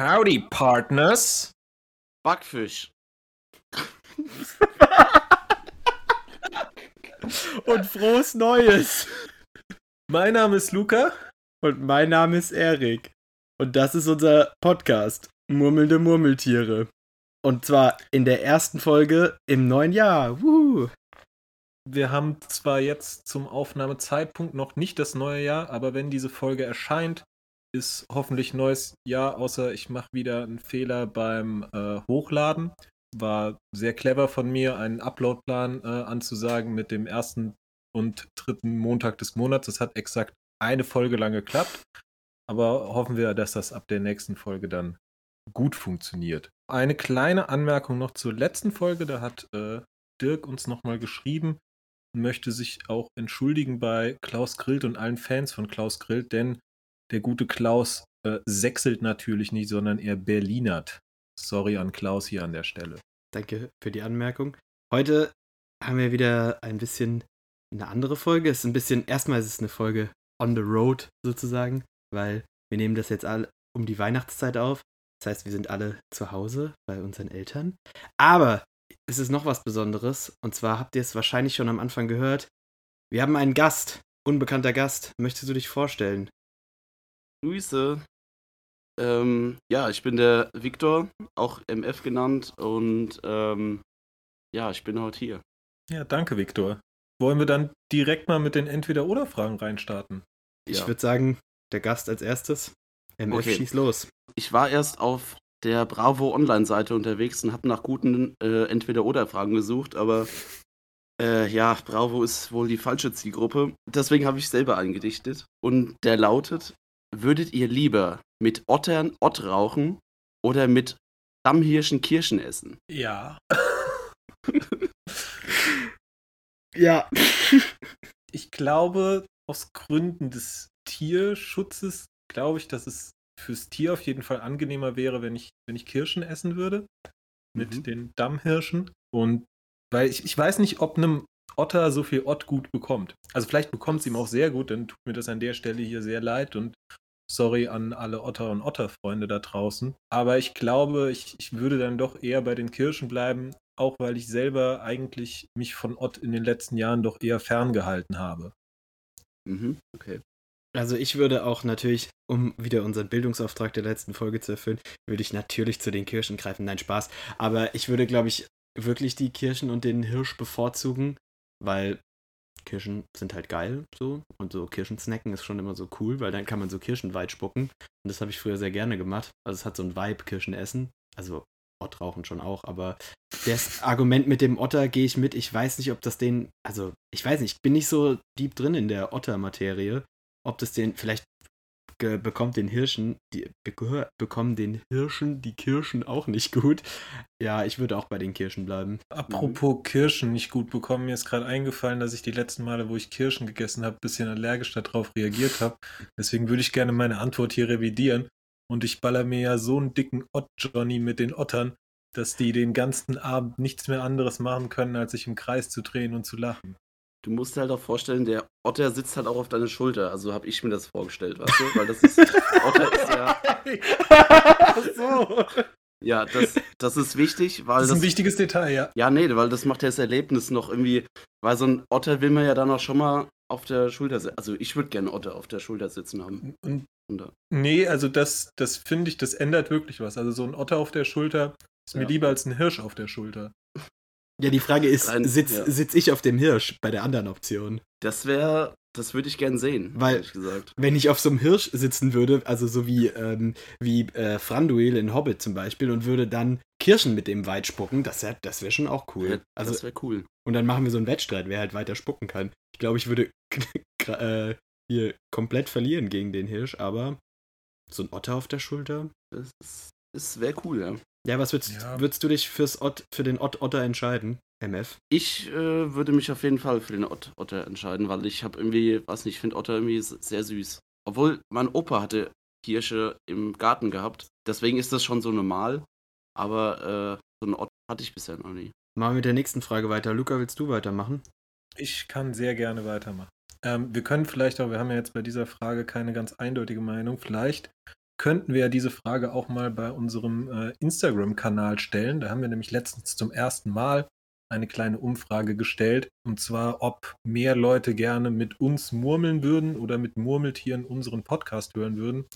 Howdy, Partners. Backfisch. Und frohes Neues. Mein Name ist Luca. Und mein Name ist Erik. Und das ist unser Podcast. Murmelnde Murmeltiere. Und zwar in der ersten Folge im neuen Jahr. Woo. Wir haben zwar jetzt zum Aufnahmezeitpunkt noch nicht das neue Jahr, aber wenn diese Folge erscheint, ist hoffentlich neues Jahr, außer ich mache wieder einen Fehler beim äh, Hochladen. War sehr clever von mir, einen Uploadplan äh, anzusagen mit dem ersten und dritten Montag des Monats. Das hat exakt eine Folge lang geklappt. Aber hoffen wir, dass das ab der nächsten Folge dann gut funktioniert. Eine kleine Anmerkung noch zur letzten Folge. Da hat äh, Dirk uns nochmal geschrieben und möchte sich auch entschuldigen bei Klaus Grillt und allen Fans von Klaus Grillt, denn der gute Klaus äh, sechselt natürlich nicht, sondern er Berlinert. Sorry an Klaus hier an der Stelle. Danke für die Anmerkung. Heute haben wir wieder ein bisschen eine andere Folge. Es ist ein bisschen, erstmal ist es eine Folge on the road sozusagen, weil wir nehmen das jetzt alle um die Weihnachtszeit auf. Das heißt, wir sind alle zu Hause bei unseren Eltern. Aber es ist noch was Besonderes. Und zwar habt ihr es wahrscheinlich schon am Anfang gehört. Wir haben einen Gast, unbekannter Gast. Möchtest du dich vorstellen? Grüße. Ähm, ja, ich bin der Viktor, auch MF genannt. Und ähm, ja, ich bin heute hier. Ja, danke, Viktor. Wollen wir dann direkt mal mit den Entweder-Oder-Fragen reinstarten? Ich Ja. würde sagen, der Gast als erstes. MF Okay. schieß los. Ich war erst auf der Bravo Online-Seite unterwegs und habe nach guten äh, Entweder-Oder-Fragen gesucht, aber äh, ja, Bravo ist wohl die falsche Zielgruppe. Deswegen habe ich selber eingedichtet. Und der lautet: Würdet ihr lieber mit Ottern Ott rauchen oder mit Dammhirschen Kirschen essen? Ja. Ja. Ich glaube, aus Gründen des Tierschutzes, glaube ich, dass es fürs Tier auf jeden Fall angenehmer wäre, wenn ich, wenn ich Kirschen essen würde. Mit Mhm. den Dammhirschen. Und weil ich, ich weiß nicht, ob einem Otter so viel Ott gut bekommt. Also vielleicht bekommt es ihm auch sehr gut, dann tut mir das an der Stelle hier sehr leid und sorry an alle Otter und Otterfreunde da draußen. Aber ich glaube, ich, ich würde dann doch eher bei den Kirschen bleiben, auch weil ich selber eigentlich mich von Ott in den letzten Jahren doch eher ferngehalten habe. Mhm, okay. Also ich würde auch natürlich, um wieder unseren Bildungsauftrag der letzten Folge zu erfüllen, würde ich natürlich zu den Kirschen greifen. Nein, Spaß. Aber ich würde, glaube ich, wirklich die Kirschen und den Hirsch bevorzugen, weil Kirschen sind halt geil so. Und so Kirschensnacken ist schon immer so cool, weil dann kann man so Kirschenweit spucken. Und das habe ich früher sehr gerne gemacht. Also es hat so ein Vibe, Kirschen essen. Also Ott rauchen schon auch, aber das Argument mit dem Otter gehe ich mit. Ich weiß nicht, ob das den, also ich weiß nicht, ich bin nicht so deep drin in der Otter-Materie ob das den, vielleicht bekommt den Hirschen, die be bekommen den Hirschen die Kirschen auch nicht gut. Ja, ich würde auch bei den Kirschen bleiben. Apropos Kirschen nicht gut bekommen, mir ist gerade eingefallen, dass ich die letzten Male, wo ich Kirschen gegessen habe, ein bisschen allergisch darauf reagiert habe. Deswegen würde ich gerne meine Antwort hier revidieren. Und ich baller mir ja so einen dicken Ott-Johnny mit den Ottern, dass die den ganzen Abend nichts mehr anderes machen können, als sich im Kreis zu drehen und zu lachen. Du musst dir halt auch vorstellen, der Otter sitzt halt auch auf deiner Schulter. Also habe ich mir das vorgestellt, weißt du? Weil das ist. Otter ist ja. Ach so. Ja, das, das ist wichtig, weil Das ist das. ein wichtiges Detail, ja. ja, nee, weil das macht ja das Erlebnis noch irgendwie. Weil so ein Otter will man ja dann auch schon mal auf der Schulter sitzen. Also ich würde gerne Otter auf der Schulter sitzen haben. Und Und nee, also das, das finde ich, das ändert wirklich was. Also so ein Otter auf der Schulter ist mir Ja. lieber als ein Hirsch auf der Schulter. Ja, die Frage ist, Rein- sitz, ja. sitz ich auf dem Hirsch bei der anderen Option? Das wäre. Das würde ich gern sehen, Weil-. Wenn ich auf so einem Hirsch sitzen würde, also so wie, ähm, wie äh, Franduil in Hobbit zum Beispiel, und würde dann Kirschen mit dem Weit spucken, das, wär- das wäre schon auch cool. Ja, Also das wäre cool. Und dann machen wir so einen Wettstreit, wer halt weiter spucken kann. Ich glaube, ich würde äh, hier komplett verlieren gegen den Hirsch, aber so ein Otter auf der Schulter. Das, das wäre cool, ja. Ja, was würdest, Ja. würdest du dich fürs Ott, für den Ott Otter entscheiden? MF? Ich äh, würde mich auf jeden Fall für den Ot Otter entscheiden, weil ich habe irgendwie, weiß nicht, ich finde Otter irgendwie sehr süß. Obwohl mein Opa hatte Hirsche im Garten gehabt, deswegen ist das schon so normal. Aber äh, so einen Otter hatte ich bisher noch nie. Machen wir mit der nächsten Frage weiter. Luca, willst du weitermachen? Ich kann sehr gerne weitermachen. Ähm, wir können vielleicht auch, wir haben ja jetzt bei dieser Frage keine ganz eindeutige Meinung, vielleicht könnten wir diese Frage auch mal bei unserem äh, Instagram-Kanal stellen. Da haben wir nämlich letztens zum ersten Mal eine kleine Umfrage gestellt. Und zwar, ob mehr Leute gerne mit uns murmeln würden oder mit Murmeltieren unseren Podcast hören würden.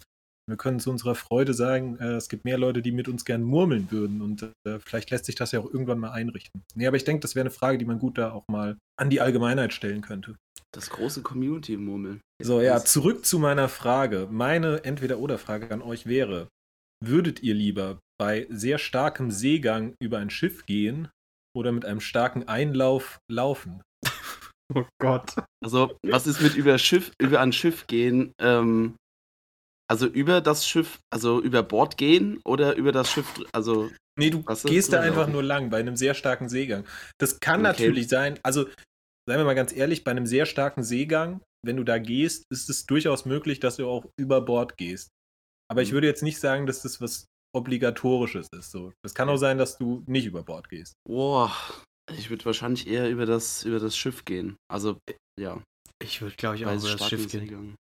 Wir können zu unserer Freude sagen, äh, es gibt mehr Leute, die mit uns gern murmeln würden und äh, vielleicht lässt sich das ja auch irgendwann mal einrichten. Nee, aber ich denke, das wäre eine Frage, die man gut da auch mal an die Allgemeinheit stellen könnte. Das große Community-Murmeln. So, ja, zurück zu meiner Frage. Meine Entweder-Oder-Frage an euch wäre: Würdet ihr lieber bei sehr starkem Seegang über ein Schiff gehen oder mit einem starken Einlauf laufen? Oh Gott. Also, was ist mit über Schiff, über ein Schiff gehen? Ähm, also über das Schiff, also über Bord gehen oder über das Schiff, also. Nee, du gehst da einfach laufen? nur lang bei einem sehr starken Seegang. Das kann Okay. natürlich sein, also seien wir mal ganz ehrlich, bei einem sehr starken Seegang, wenn du da gehst, ist es durchaus möglich, dass du auch über Bord gehst. Aber ich Mhm. würde jetzt nicht sagen, dass das was Obligatorisches ist. So. Das kann auch sein, dass du nicht über Bord gehst. Boah, ich würde wahrscheinlich eher über das, über das Schiff gehen. Also, ja, Ich würde, glaube ich, auch über das Schiff gehen. Seegang.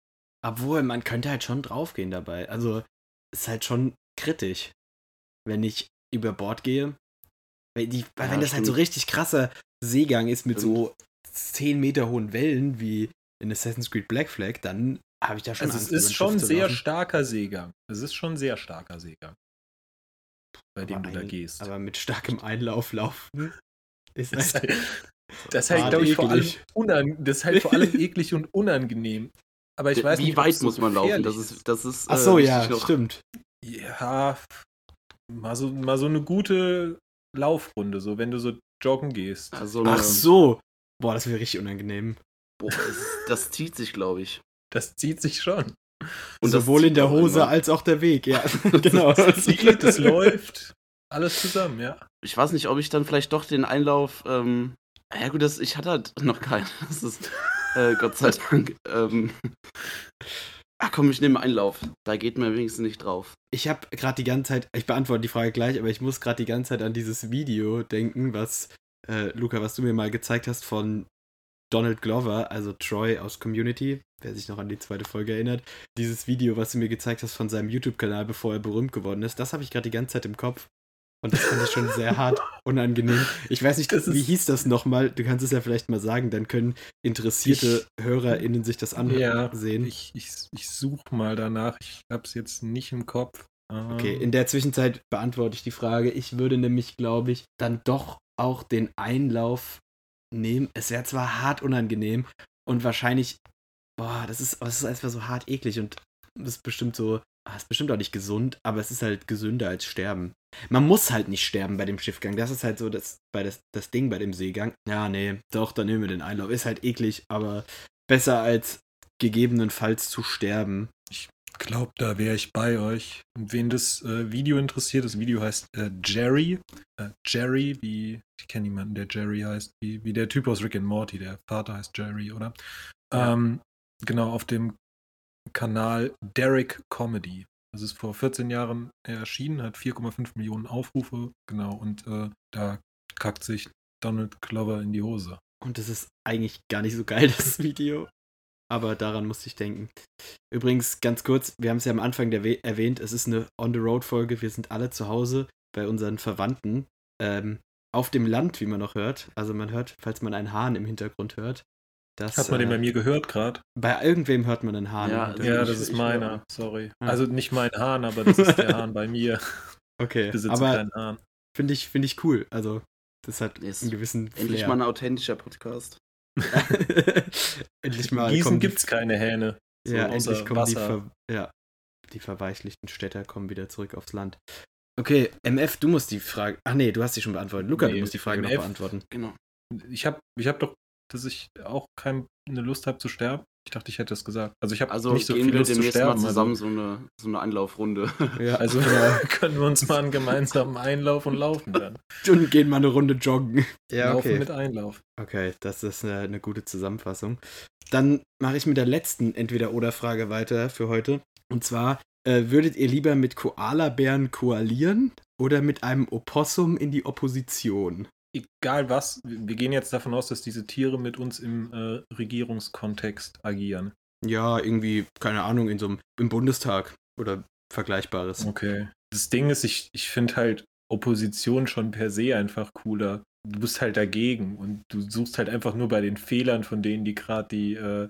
Obwohl, man könnte halt schon draufgehen dabei. Also, ist halt schon kritisch, wenn ich über Bord gehe. Weil, die, weil Ja, wenn das halt so stimmt. richtig krasser Seegang ist mit Stimmt. so 10 Meter hohen Wellen wie in Assassin's Creed Black Flag, dann habe ich da schon Also es Angst, über ist schon sehr laufen. starker Seegang. Es ist schon sehr starker Seegang. Bei dem Aber du da ein- gehst. Aber mit starkem Einlauf laufen ist Das ist halt, das ist halt glaube ich, vor allem, das ist halt vor allem eklig und unangenehm. Aber ich weiß Wie nicht, ob weit es so muss man laufen? Das ist, das ist. Ach so, äh, ja, noch. stimmt. Ja, mal so, mal so eine gute Laufrunde, so wenn du so joggen gehst. Also, Ach so. Boah, das wäre richtig unangenehm. Boah, das, das zieht sich, glaube ich. Das zieht sich schon. Und das Sowohl in der Hose als auch der Weg, ja. genau. Es zieht, es läuft. Alles zusammen, ja. Ich weiß nicht, ob ich dann vielleicht doch den Einlauf. Ähm, ja, gut, das, ich hatte halt noch keinen. Das ist. Äh, Gott sei Dank. Ähm, ach komm, ich nehme Einlauf. Da geht mir wenigstens nicht drauf. Ich habe gerade die ganze Zeit, ich beantworte die Frage gleich, aber ich muss gerade die ganze Zeit an dieses Video denken, was, äh, Luca, was du mir mal gezeigt hast von Donald Glover, also Troy aus Community, wer sich noch an die zweite Folge erinnert. Dieses Video, was du mir gezeigt hast von seinem YouTube-Kanal, bevor er berühmt geworden ist, das habe ich gerade die ganze Zeit im Kopf. Und das fand ich schon sehr hart unangenehm. Ich weiß nicht, Das wie hieß das nochmal? Du kannst es ja vielleicht mal sagen, dann können interessierte HörerInnen sich das Ja, ansehen. ich, ich, ich suche mal danach. Ich habe es jetzt nicht im Kopf. Okay, Ähm, in der Zwischenzeit beantworte ich die Frage. Ich würde nämlich, glaube ich, dann doch auch den Einlauf nehmen. Es wäre zwar hart unangenehm und wahrscheinlich, boah, das ist, das ist einfach so hart eklig und das ist bestimmt so, ah, ist bestimmt auch nicht gesund, aber es ist halt gesünder als sterben. Man muss halt nicht sterben bei dem Schiffgang. Das ist halt so das, bei das, das Ding bei dem Seegang. Ja, nee, doch, dann nehmen wir den Einlauf. Ist halt eklig, aber besser als gegebenenfalls zu sterben. Glaube, da wäre ich bei euch. Und wen das äh, Video interessiert, das Video heißt äh, Jerry. Äh, Jerry, wie, ich kenne jemanden, der Jerry heißt, wie, wie der Typ aus Rick and Morty, der Vater heißt Jerry, oder? Ähm, genau, auf dem Kanal Derek Comedy. Das ist vor 14 Jahren erschienen, hat 4,5 Millionen Aufrufe, genau, und äh, da kackt sich Donald Glover in die Hose. Und das ist eigentlich gar nicht so geil, das Video. Aber daran musste ich denken. Übrigens, ganz kurz, wir haben es ja am Anfang der erwähnt, es ist eine On-the-Road-Folge. Wir sind alle zu Hause bei unseren Verwandten. Ähm, auf dem Land, wie man noch hört. Also man hört, falls man einen Hahn im Hintergrund hört. Das, Hat man den äh, bei mir gehört gerade? bei irgendwem hört man einen Hahn. Ja, Ja, das ich- ist ich meiner, sorry. Ah. Also nicht mein Hahn, aber das ist der Hahn bei mir. okay, Ich besitze aber keinen Hahn. finde ich, find ich cool. Also, das hat Yes. einen gewissen Endlich Flair. mal ein authentischer Podcast. endlich mal. Gießen kommen die- gibt es keine Hähne. So ja, endlich kommen die, Wasser. ver ja, die verweichlichten Städter kommen wieder zurück aufs Land. Okay, MF, du musst die Frage. Ach nee, du hast sie schon beantwortet. Luca, du Nee, musst die Frage noch MF. beantworten. Genau. Ich habe ich hab doch, dass ich auch keine Lust habe zu sterben. Ich dachte, ich hätte das gesagt. Also ich habe Also nicht so gehen viel wir Lust zu demnächst mal sterben. zusammen Also, so eine, so eine Anlaufrunde. Ja, also genau. können wir uns mal einen gemeinsamen Einlauf und Laufen dann. und gehen mal eine Runde joggen. Ja, Laufen okay. mit Einlauf. Okay, das ist eine, eine gute Zusammenfassung. Dann mache ich mit der letzten Entweder-Oder-Frage weiter für heute. Und zwar, äh, würdet ihr lieber mit Koalabären koalieren oder mit einem Opossum in die Opposition? Egal was, wir gehen jetzt davon aus, dass diese Tiere mit uns im äh, Regierungskontext agieren. Ja, irgendwie, keine Ahnung, in so einem, im Bundestag oder Vergleichbares. Okay. Das Ding ist, ich, ich finde halt Opposition schon per se einfach cooler. Du bist halt dagegen und du suchst halt einfach nur bei den Fehlern von denen, die gerade die äh,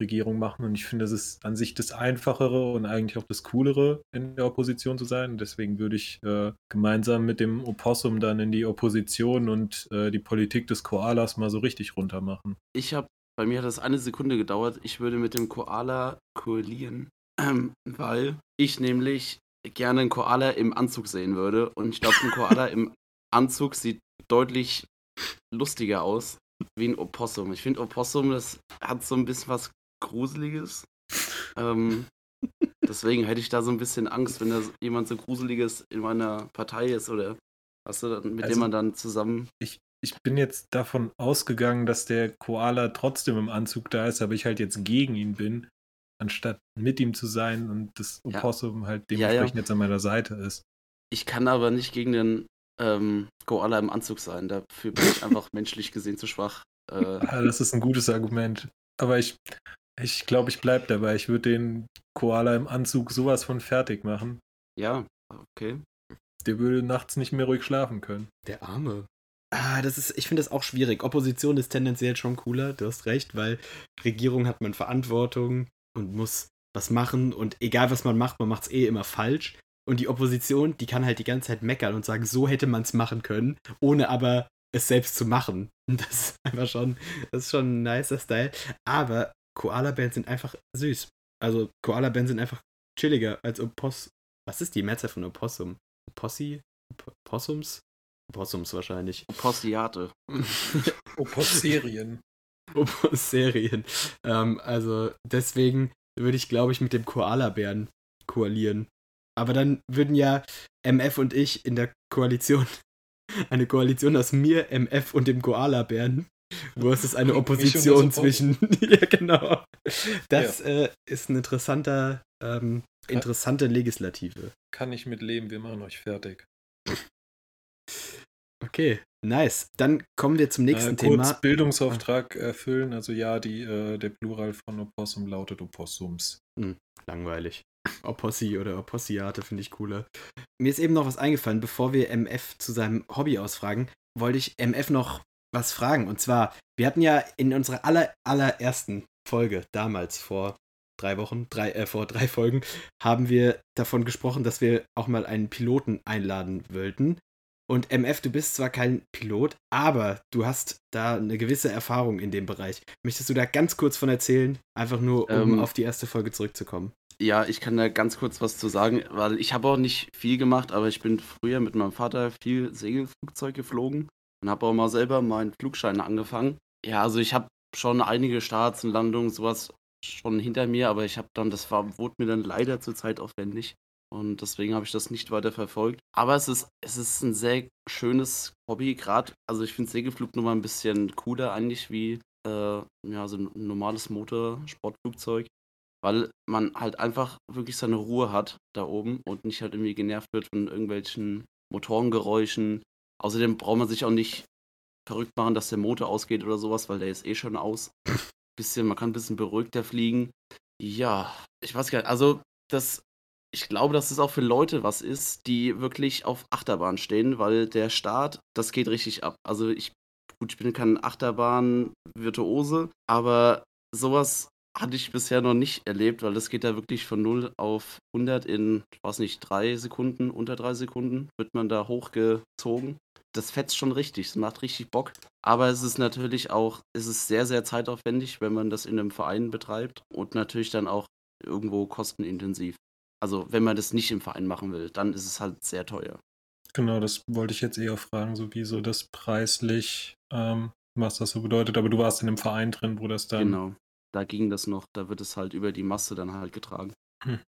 Regierung machen. Und ich finde, das ist an sich das Einfachere und eigentlich auch das Coolere, in der Opposition zu sein. Deswegen würde ich äh, gemeinsam mit dem Opossum dann in die Opposition und äh, die Politik des Koalas mal so richtig runter machen. Ich habe, bei mir hat das eine Sekunde gedauert, ich würde mit dem Koala koalieren, ähm, weil ich nämlich gerne einen Koala im Anzug sehen würde. Und ich glaube, ein Koala im Anzug sieht deutlich lustiger aus wie ein Opossum. Ich finde Opossum, das hat so ein bisschen was Gruseliges. Ähm, deswegen hätte ich da so ein bisschen Angst, wenn da jemand so Gruseliges in meiner Partei ist oder hast du, mit Also- dem man dann zusammen. Ich, ich bin jetzt davon ausgegangen, dass der Koala trotzdem im Anzug da ist, aber ich halt jetzt gegen ihn bin, anstatt mit ihm zu sein und das Ja. Opossum halt Ja, ja. dementsprechend jetzt an meiner Seite ist. Ich kann aber nicht gegen den ähm, Koala im Anzug sein. Dafür bin ich einfach menschlich gesehen zu schwach. Äh, Ah, das ist ein gutes Argument. Aber ich, ich glaube, ich bleibe dabei. Ich würde den Koala im Anzug sowas von fertig machen. ja, okay. Der würde nachts nicht mehr ruhig schlafen können. Der Arme. Ah, das ist, ich finde das auch schwierig. Opposition ist tendenziell schon cooler, du hast recht, weil Regierung hat man Verantwortung und muss was machen und egal was man macht, man macht es eh immer falsch. Und die Opposition, die kann halt die ganze Zeit meckern und sagen, so hätte man es machen können, ohne aber es selbst zu machen. Und das ist einfach schon, das ist schon ein nicer Style. Aber Koala-Bären sind einfach süß. Also Koala-Bären sind einfach chilliger als Oposs. Was ist die Mehrzahl von Opossum? Opossi? Op- Opossums? Opossums wahrscheinlich. Postiate. Oposserien. Serien. Ähm, also deswegen würde ich, glaube ich, mit dem Koala-Bären koalieren. Aber dann würden ja MF und ich in der Koalition, eine Koalition aus mir, MF und dem Koala-Bären, wo es ist eine Opposition zwischen. ja, genau. Das äh, ist ein interessanter, ähm, interessante Legislative. Kann ich mit leben, wir machen euch fertig. Okay, nice. Dann kommen wir zum nächsten äh, kurz Thema. Bildungsauftrag erfüllen. Also ja, die, äh, der Plural von Opossum lautet Opossums. Langweilig. Opossi oder Opossiate finde ich cooler. Mir ist eben noch was eingefallen, bevor wir MF zu seinem Hobby ausfragen, wollte ich MF noch was fragen. Und zwar, wir hatten ja in unserer aller, allerersten Folge, damals vor drei Wochen, drei, äh, vor drei Folgen, haben wir davon gesprochen, dass wir auch mal einen Piloten einladen wollten. Und MF, du bist zwar kein Pilot, aber du hast da eine gewisse Erfahrung in dem Bereich. Möchtest du da ganz kurz von erzählen? Einfach nur, um Ähm, auf die erste Folge zurückzukommen. Ja, ich kann da ganz kurz was zu sagen, weil ich habe auch nicht viel gemacht, aber ich bin früher mit meinem Vater viel Segelflugzeug geflogen und habe auch mal selber meinen Flugschein angefangen. Ja, also ich habe schon einige Starts und Landungen, sowas schon hinter mir, aber ich habe dann, das war, wurde mir dann leider zu zeitaufwendig und deswegen habe ich das nicht weiter verfolgt. Aber es ist, es ist ein sehr schönes Hobby, gerade, also ich finde Segelflug nochmal ein bisschen cooler eigentlich wie äh, ja, so ein normales Motorsportflugzeug weil man halt einfach wirklich seine Ruhe hat da oben und nicht halt irgendwie genervt wird von irgendwelchen Motorengeräuschen. Außerdem braucht man sich auch nicht verrückt machen, dass der Motor ausgeht oder sowas, weil der ist eh schon aus. Bisschen, man kann ein bisschen beruhigter fliegen. Ja, ich weiß gar nicht. Also, das, ich glaube, dass es auch für Leute was ist, die wirklich auf Achterbahn stehen, weil der Start, das geht richtig ab. Also, ich, gut, ich bin kein Achterbahn-Virtuose, aber sowas hatte ich bisher noch nicht erlebt, weil das geht da wirklich von 0 auf 100 in, ich weiß nicht, drei Sekunden, unter drei Sekunden wird man da hochgezogen. Das fetzt schon richtig, es macht richtig Bock. Aber es ist natürlich auch, es ist sehr, sehr zeitaufwendig, wenn man das in einem Verein betreibt und natürlich dann auch irgendwo kostenintensiv. Also wenn man das nicht im Verein machen will, dann ist es halt sehr teuer. Genau, das wollte ich jetzt eher fragen, so wie so das preislich, ähm, was das so bedeutet. Aber du warst in einem Verein drin, wo das dann. Genau. Da ging das noch, da wird es halt über die Masse dann halt getragen. Hm.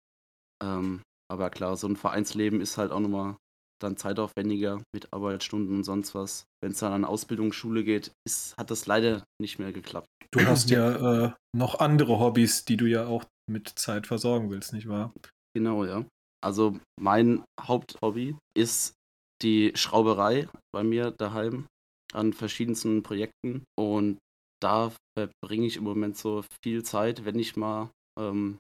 Ähm, aber klar, so ein Vereinsleben ist halt auch nochmal dann zeitaufwendiger mit Arbeitsstunden und sonst was. Wenn es dann an Ausbildungsschule geht, ist, hat das leider nicht mehr geklappt. Du hast ja äh, noch andere Hobbys, die du ja auch mit Zeit versorgen willst, nicht wahr? Genau, ja. Also mein Haupthobby ist die Schrauberei bei mir daheim an verschiedensten Projekten und da verbringe ich im Moment so viel Zeit, wenn ich mal, ähm,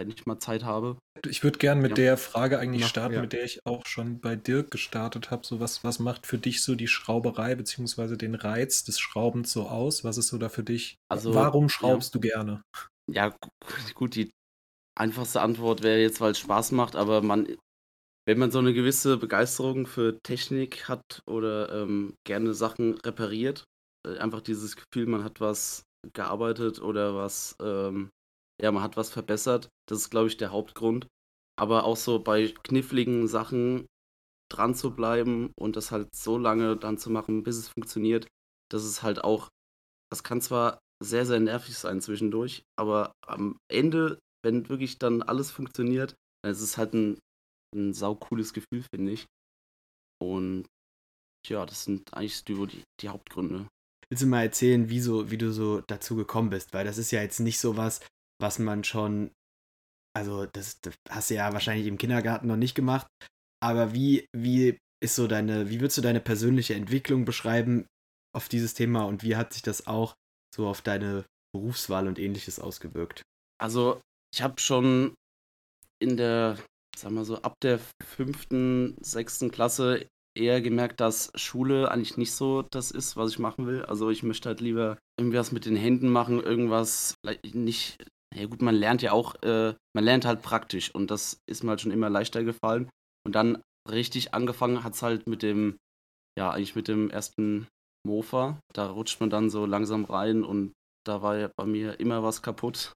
wenn ich mal Zeit habe. Ich würde gerne mit Ja. der Frage eigentlich Mach- starten, ja. mit der ich auch schon bei Dirk gestartet habe. So was, was macht für dich so die Schrauberei beziehungsweise den Reiz des Schraubens so aus? Was ist so da für dich? Also, Warum ja. schraubst du gerne? Ja, gu- gut, die einfachste Antwort wäre jetzt, weil es Spaß macht, aber man, wenn man so eine gewisse Begeisterung für Technik hat oder ähm, gerne Sachen repariert, äh, einfach dieses Gefühl, man hat was gearbeitet oder was, ähm, ja, man hat was verbessert, das ist, glaube ich, der Hauptgrund. Aber auch so bei kniffligen Sachen dran zu bleiben und das halt so lange dann zu machen, bis es funktioniert, das ist halt auch, das kann zwar sehr, sehr nervig sein zwischendurch, aber am Ende, wenn wirklich dann alles funktioniert, dann ist es halt ein, ein saucooles Gefühl, finde ich. Und ja, das sind eigentlich die, die, Hauptgründe. Willst du mal erzählen, wie, so, wie du so dazu gekommen bist? Weil das ist ja jetzt nicht so was, was man schon, also das, das hast du ja wahrscheinlich im Kindergarten noch nicht gemacht, aber wie, wie ist so deine, wie würdest du deine persönliche Entwicklung beschreiben auf dieses Thema und wie hat sich das auch so auf deine Berufswahl und ähnliches ausgewirkt? Also, ich habe schon in der, sagen wir so, ab der fünften, sechsten Klasse eher gemerkt, dass Schule eigentlich nicht so das ist, was ich machen will. Also ich möchte halt lieber irgendwas mit den Händen machen, irgendwas nicht. Ja gut, man lernt ja auch, äh, man lernt halt praktisch und das ist mir halt schon immer leichter gefallen. Und dann richtig angefangen hat es halt mit dem, ja, eigentlich mit dem ersten Mofa. Da rutscht man dann so langsam rein und da war ja bei mir immer was kaputt.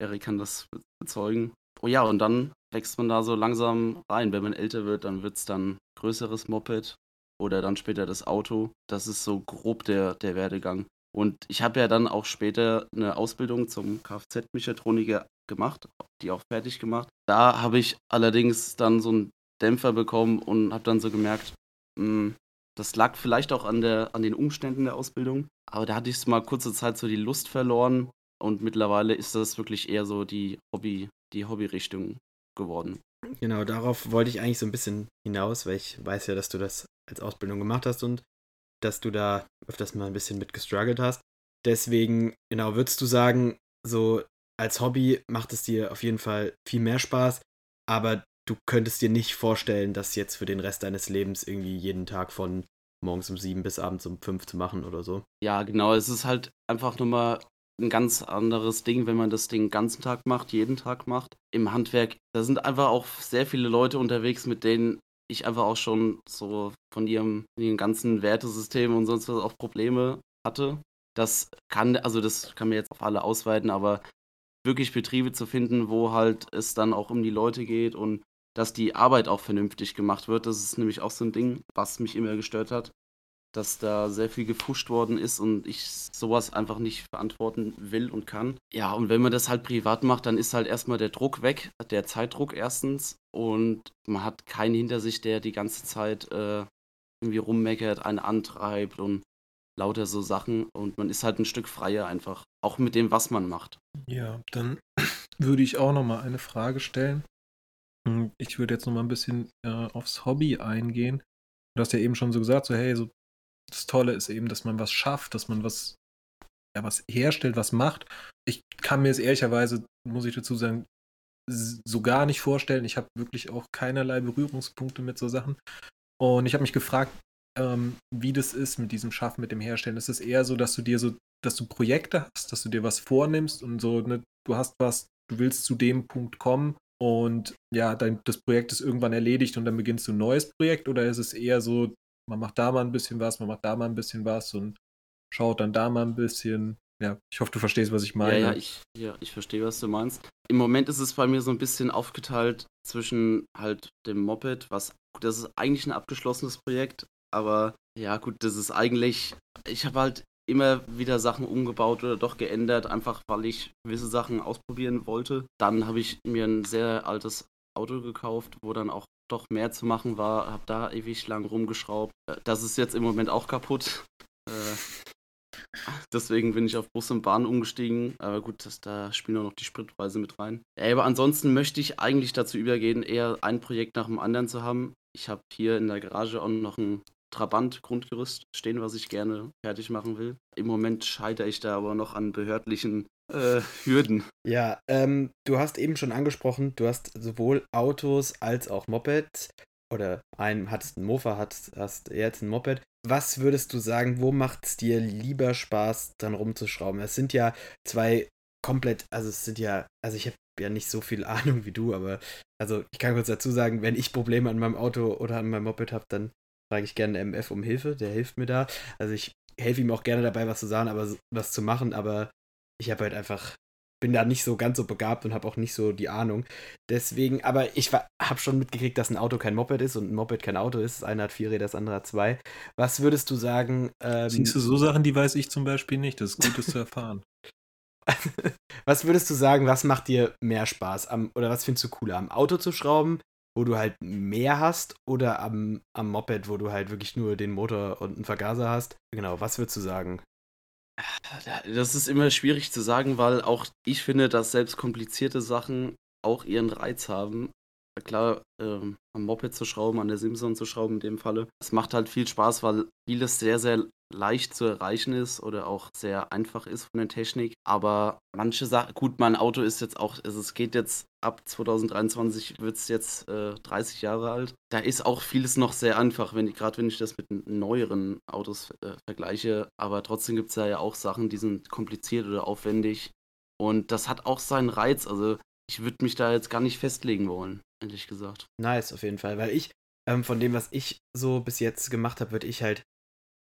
Erik kann das be- bezeugen. Oh ja, und dann wächst man da so langsam rein. Wenn man älter wird, dann wird es dann größeres Moped oder dann später das Auto. Das ist so grob der, der Werdegang. Und ich habe ja dann auch später eine Ausbildung zum Kfz-Mechatroniker gemacht, die auch fertig gemacht. Da habe ich allerdings dann so einen Dämpfer bekommen und habe dann so gemerkt, mh, das lag vielleicht auch an, der, an den Umständen der Ausbildung, aber da hatte ich mal kurze Zeit so die Lust verloren und mittlerweile ist das wirklich eher so die Hobby, die Hobbyrichtung geworden. Genau, darauf wollte ich eigentlich so ein bisschen hinaus, weil ich weiß ja, dass du das als Ausbildung gemacht hast und dass du da öfters mal ein bisschen mit gestruggelt hast. Deswegen, genau, würdest du sagen, so als Hobby macht es dir auf jeden Fall viel mehr Spaß, aber du könntest dir nicht vorstellen, das jetzt für den Rest deines Lebens irgendwie jeden Tag von morgens um sieben bis abends um fünf zu machen oder so. Ja, genau, es ist halt einfach nur mal ein ganz anderes Ding, wenn man das den ganzen Tag macht, jeden Tag macht. Im Handwerk, da sind einfach auch sehr viele Leute unterwegs, mit denen ich einfach auch schon so von ihrem, ihrem ganzen Wertesystem und sonst was auch Probleme hatte. Das kann, also das kann man jetzt auf alle ausweiten, aber wirklich Betriebe zu finden, wo halt es dann auch um die Leute geht und dass die Arbeit auch vernünftig gemacht wird, das ist nämlich auch so ein Ding, was mich immer gestört hat dass da sehr viel gefuscht worden ist und ich sowas einfach nicht verantworten will und kann. Ja, und wenn man das halt privat macht, dann ist halt erstmal der Druck weg, der Zeitdruck erstens und man hat keinen hinter sich, der die ganze Zeit äh, irgendwie rummeckert, einen antreibt und lauter so Sachen und man ist halt ein Stück freier einfach, auch mit dem, was man macht. Ja, dann würde ich auch noch mal eine Frage stellen. Hm, Ich würde jetzt noch mal ein bisschen äh, aufs Hobby eingehen. Du hast ja eben schon so gesagt, so hey, so das Tolle ist eben, dass man was schafft, dass man was, ja, was herstellt, was macht. Ich kann mir es ehrlicherweise, muss ich dazu sagen, so gar nicht vorstellen. Ich habe wirklich auch keinerlei Berührungspunkte mit so Sachen. Und ich habe mich gefragt, ähm, wie das ist mit diesem Schaffen, mit dem Herstellen. Ist es eher so, dass du dir so, dass du Projekte hast, dass du dir was vornimmst und so, ne, du hast was, du willst zu dem Punkt kommen und ja, dein, das Projekt ist irgendwann erledigt und dann beginnst du ein neues Projekt oder ist es eher so, man macht da mal ein bisschen was, man macht da mal ein bisschen was und schaut dann da mal ein bisschen. Ja, ich hoffe, du verstehst, was ich meine. Ja, ja, ich, ja, ich verstehe, was du meinst. Im Moment ist es bei mir so ein bisschen aufgeteilt zwischen halt dem Moped, was, gut, das ist eigentlich ein abgeschlossenes Projekt, aber ja, gut, das ist eigentlich, ich habe halt immer wieder Sachen umgebaut oder doch geändert, einfach weil ich gewisse Sachen ausprobieren wollte. Dann habe ich mir ein sehr altes Auto gekauft, wo dann auch doch mehr zu machen war, habe da ewig lang rumgeschraubt. Äh, Das ist jetzt im Moment auch kaputt. Äh, Deswegen bin ich auf Bus und Bahn umgestiegen. Aber gut, das, da spielen auch noch die Spritpreise mit rein. Aber ansonsten möchte ich eigentlich dazu übergehen, eher ein Projekt nach dem anderen zu haben. Ich habe hier in der Garage auch noch ein Trabant-Grundgerüst stehen, was ich gerne fertig machen will. Im Moment scheitere ich da aber noch an behördlichen äh, Hürden. Ja, ähm, du hast eben schon angesprochen, du hast sowohl Autos als auch Mopeds oder ein, hattest ein Mofa, hast, hast jetzt ein Moped. Was würdest du sagen, wo macht es dir lieber Spaß, dran rumzuschrauben? Es sind ja zwei komplett, also es sind ja, also ich habe ja nicht so viel Ahnung wie du, aber also ich kann kurz dazu sagen, wenn ich Probleme an meinem Auto oder an meinem Moped habe, dann frage ich gerne MF um Hilfe, der hilft mir da. Also ich helfe ihm auch gerne dabei, was zu sagen, aber was zu machen, aber ich habe halt einfach bin da nicht so ganz so begabt und habe auch nicht so die Ahnung. Deswegen, aber ich habe schon mitgekriegt, dass ein Auto kein Moped ist und ein Moped kein Auto ist. Das eine hat vier Räder, das andere hat zwei. Was würdest du sagen? Ähm, Siehst du so Sachen, die weiß ich zum Beispiel nicht. Das ist gut, das zu erfahren. was würdest du sagen, was macht dir mehr Spaß? Am, oder was findest du cooler? Am Auto zu schrauben, wo du halt mehr hast, oder am, am Moped, wo du halt wirklich nur den Motor und einen Vergaser hast? Genau, was würdest du sagen? Das ist immer schwierig zu sagen, weil auch ich finde, dass selbst komplizierte Sachen auch ihren Reiz haben. Klar, ähm, am Moped zu schrauben, an der Simson zu schrauben in dem Falle. Es macht halt viel Spaß, weil vieles sehr, sehr leicht zu erreichen ist oder auch sehr einfach ist von der Technik. Aber manche Sachen, gut, mein Auto ist jetzt auch, also es geht jetzt ab 2023, wird es jetzt äh, 30 Jahre alt. Da ist auch vieles noch sehr einfach, wenn gerade wenn ich das mit neueren Autos äh, vergleiche. Aber trotzdem gibt es ja auch Sachen, die sind kompliziert oder aufwendig. Und das hat auch seinen Reiz. Also ich würde mich da jetzt gar nicht festlegen wollen, ehrlich gesagt. Nice, auf jeden Fall. Weil ich, ähm, von dem, was ich so bis jetzt gemacht habe, würde ich halt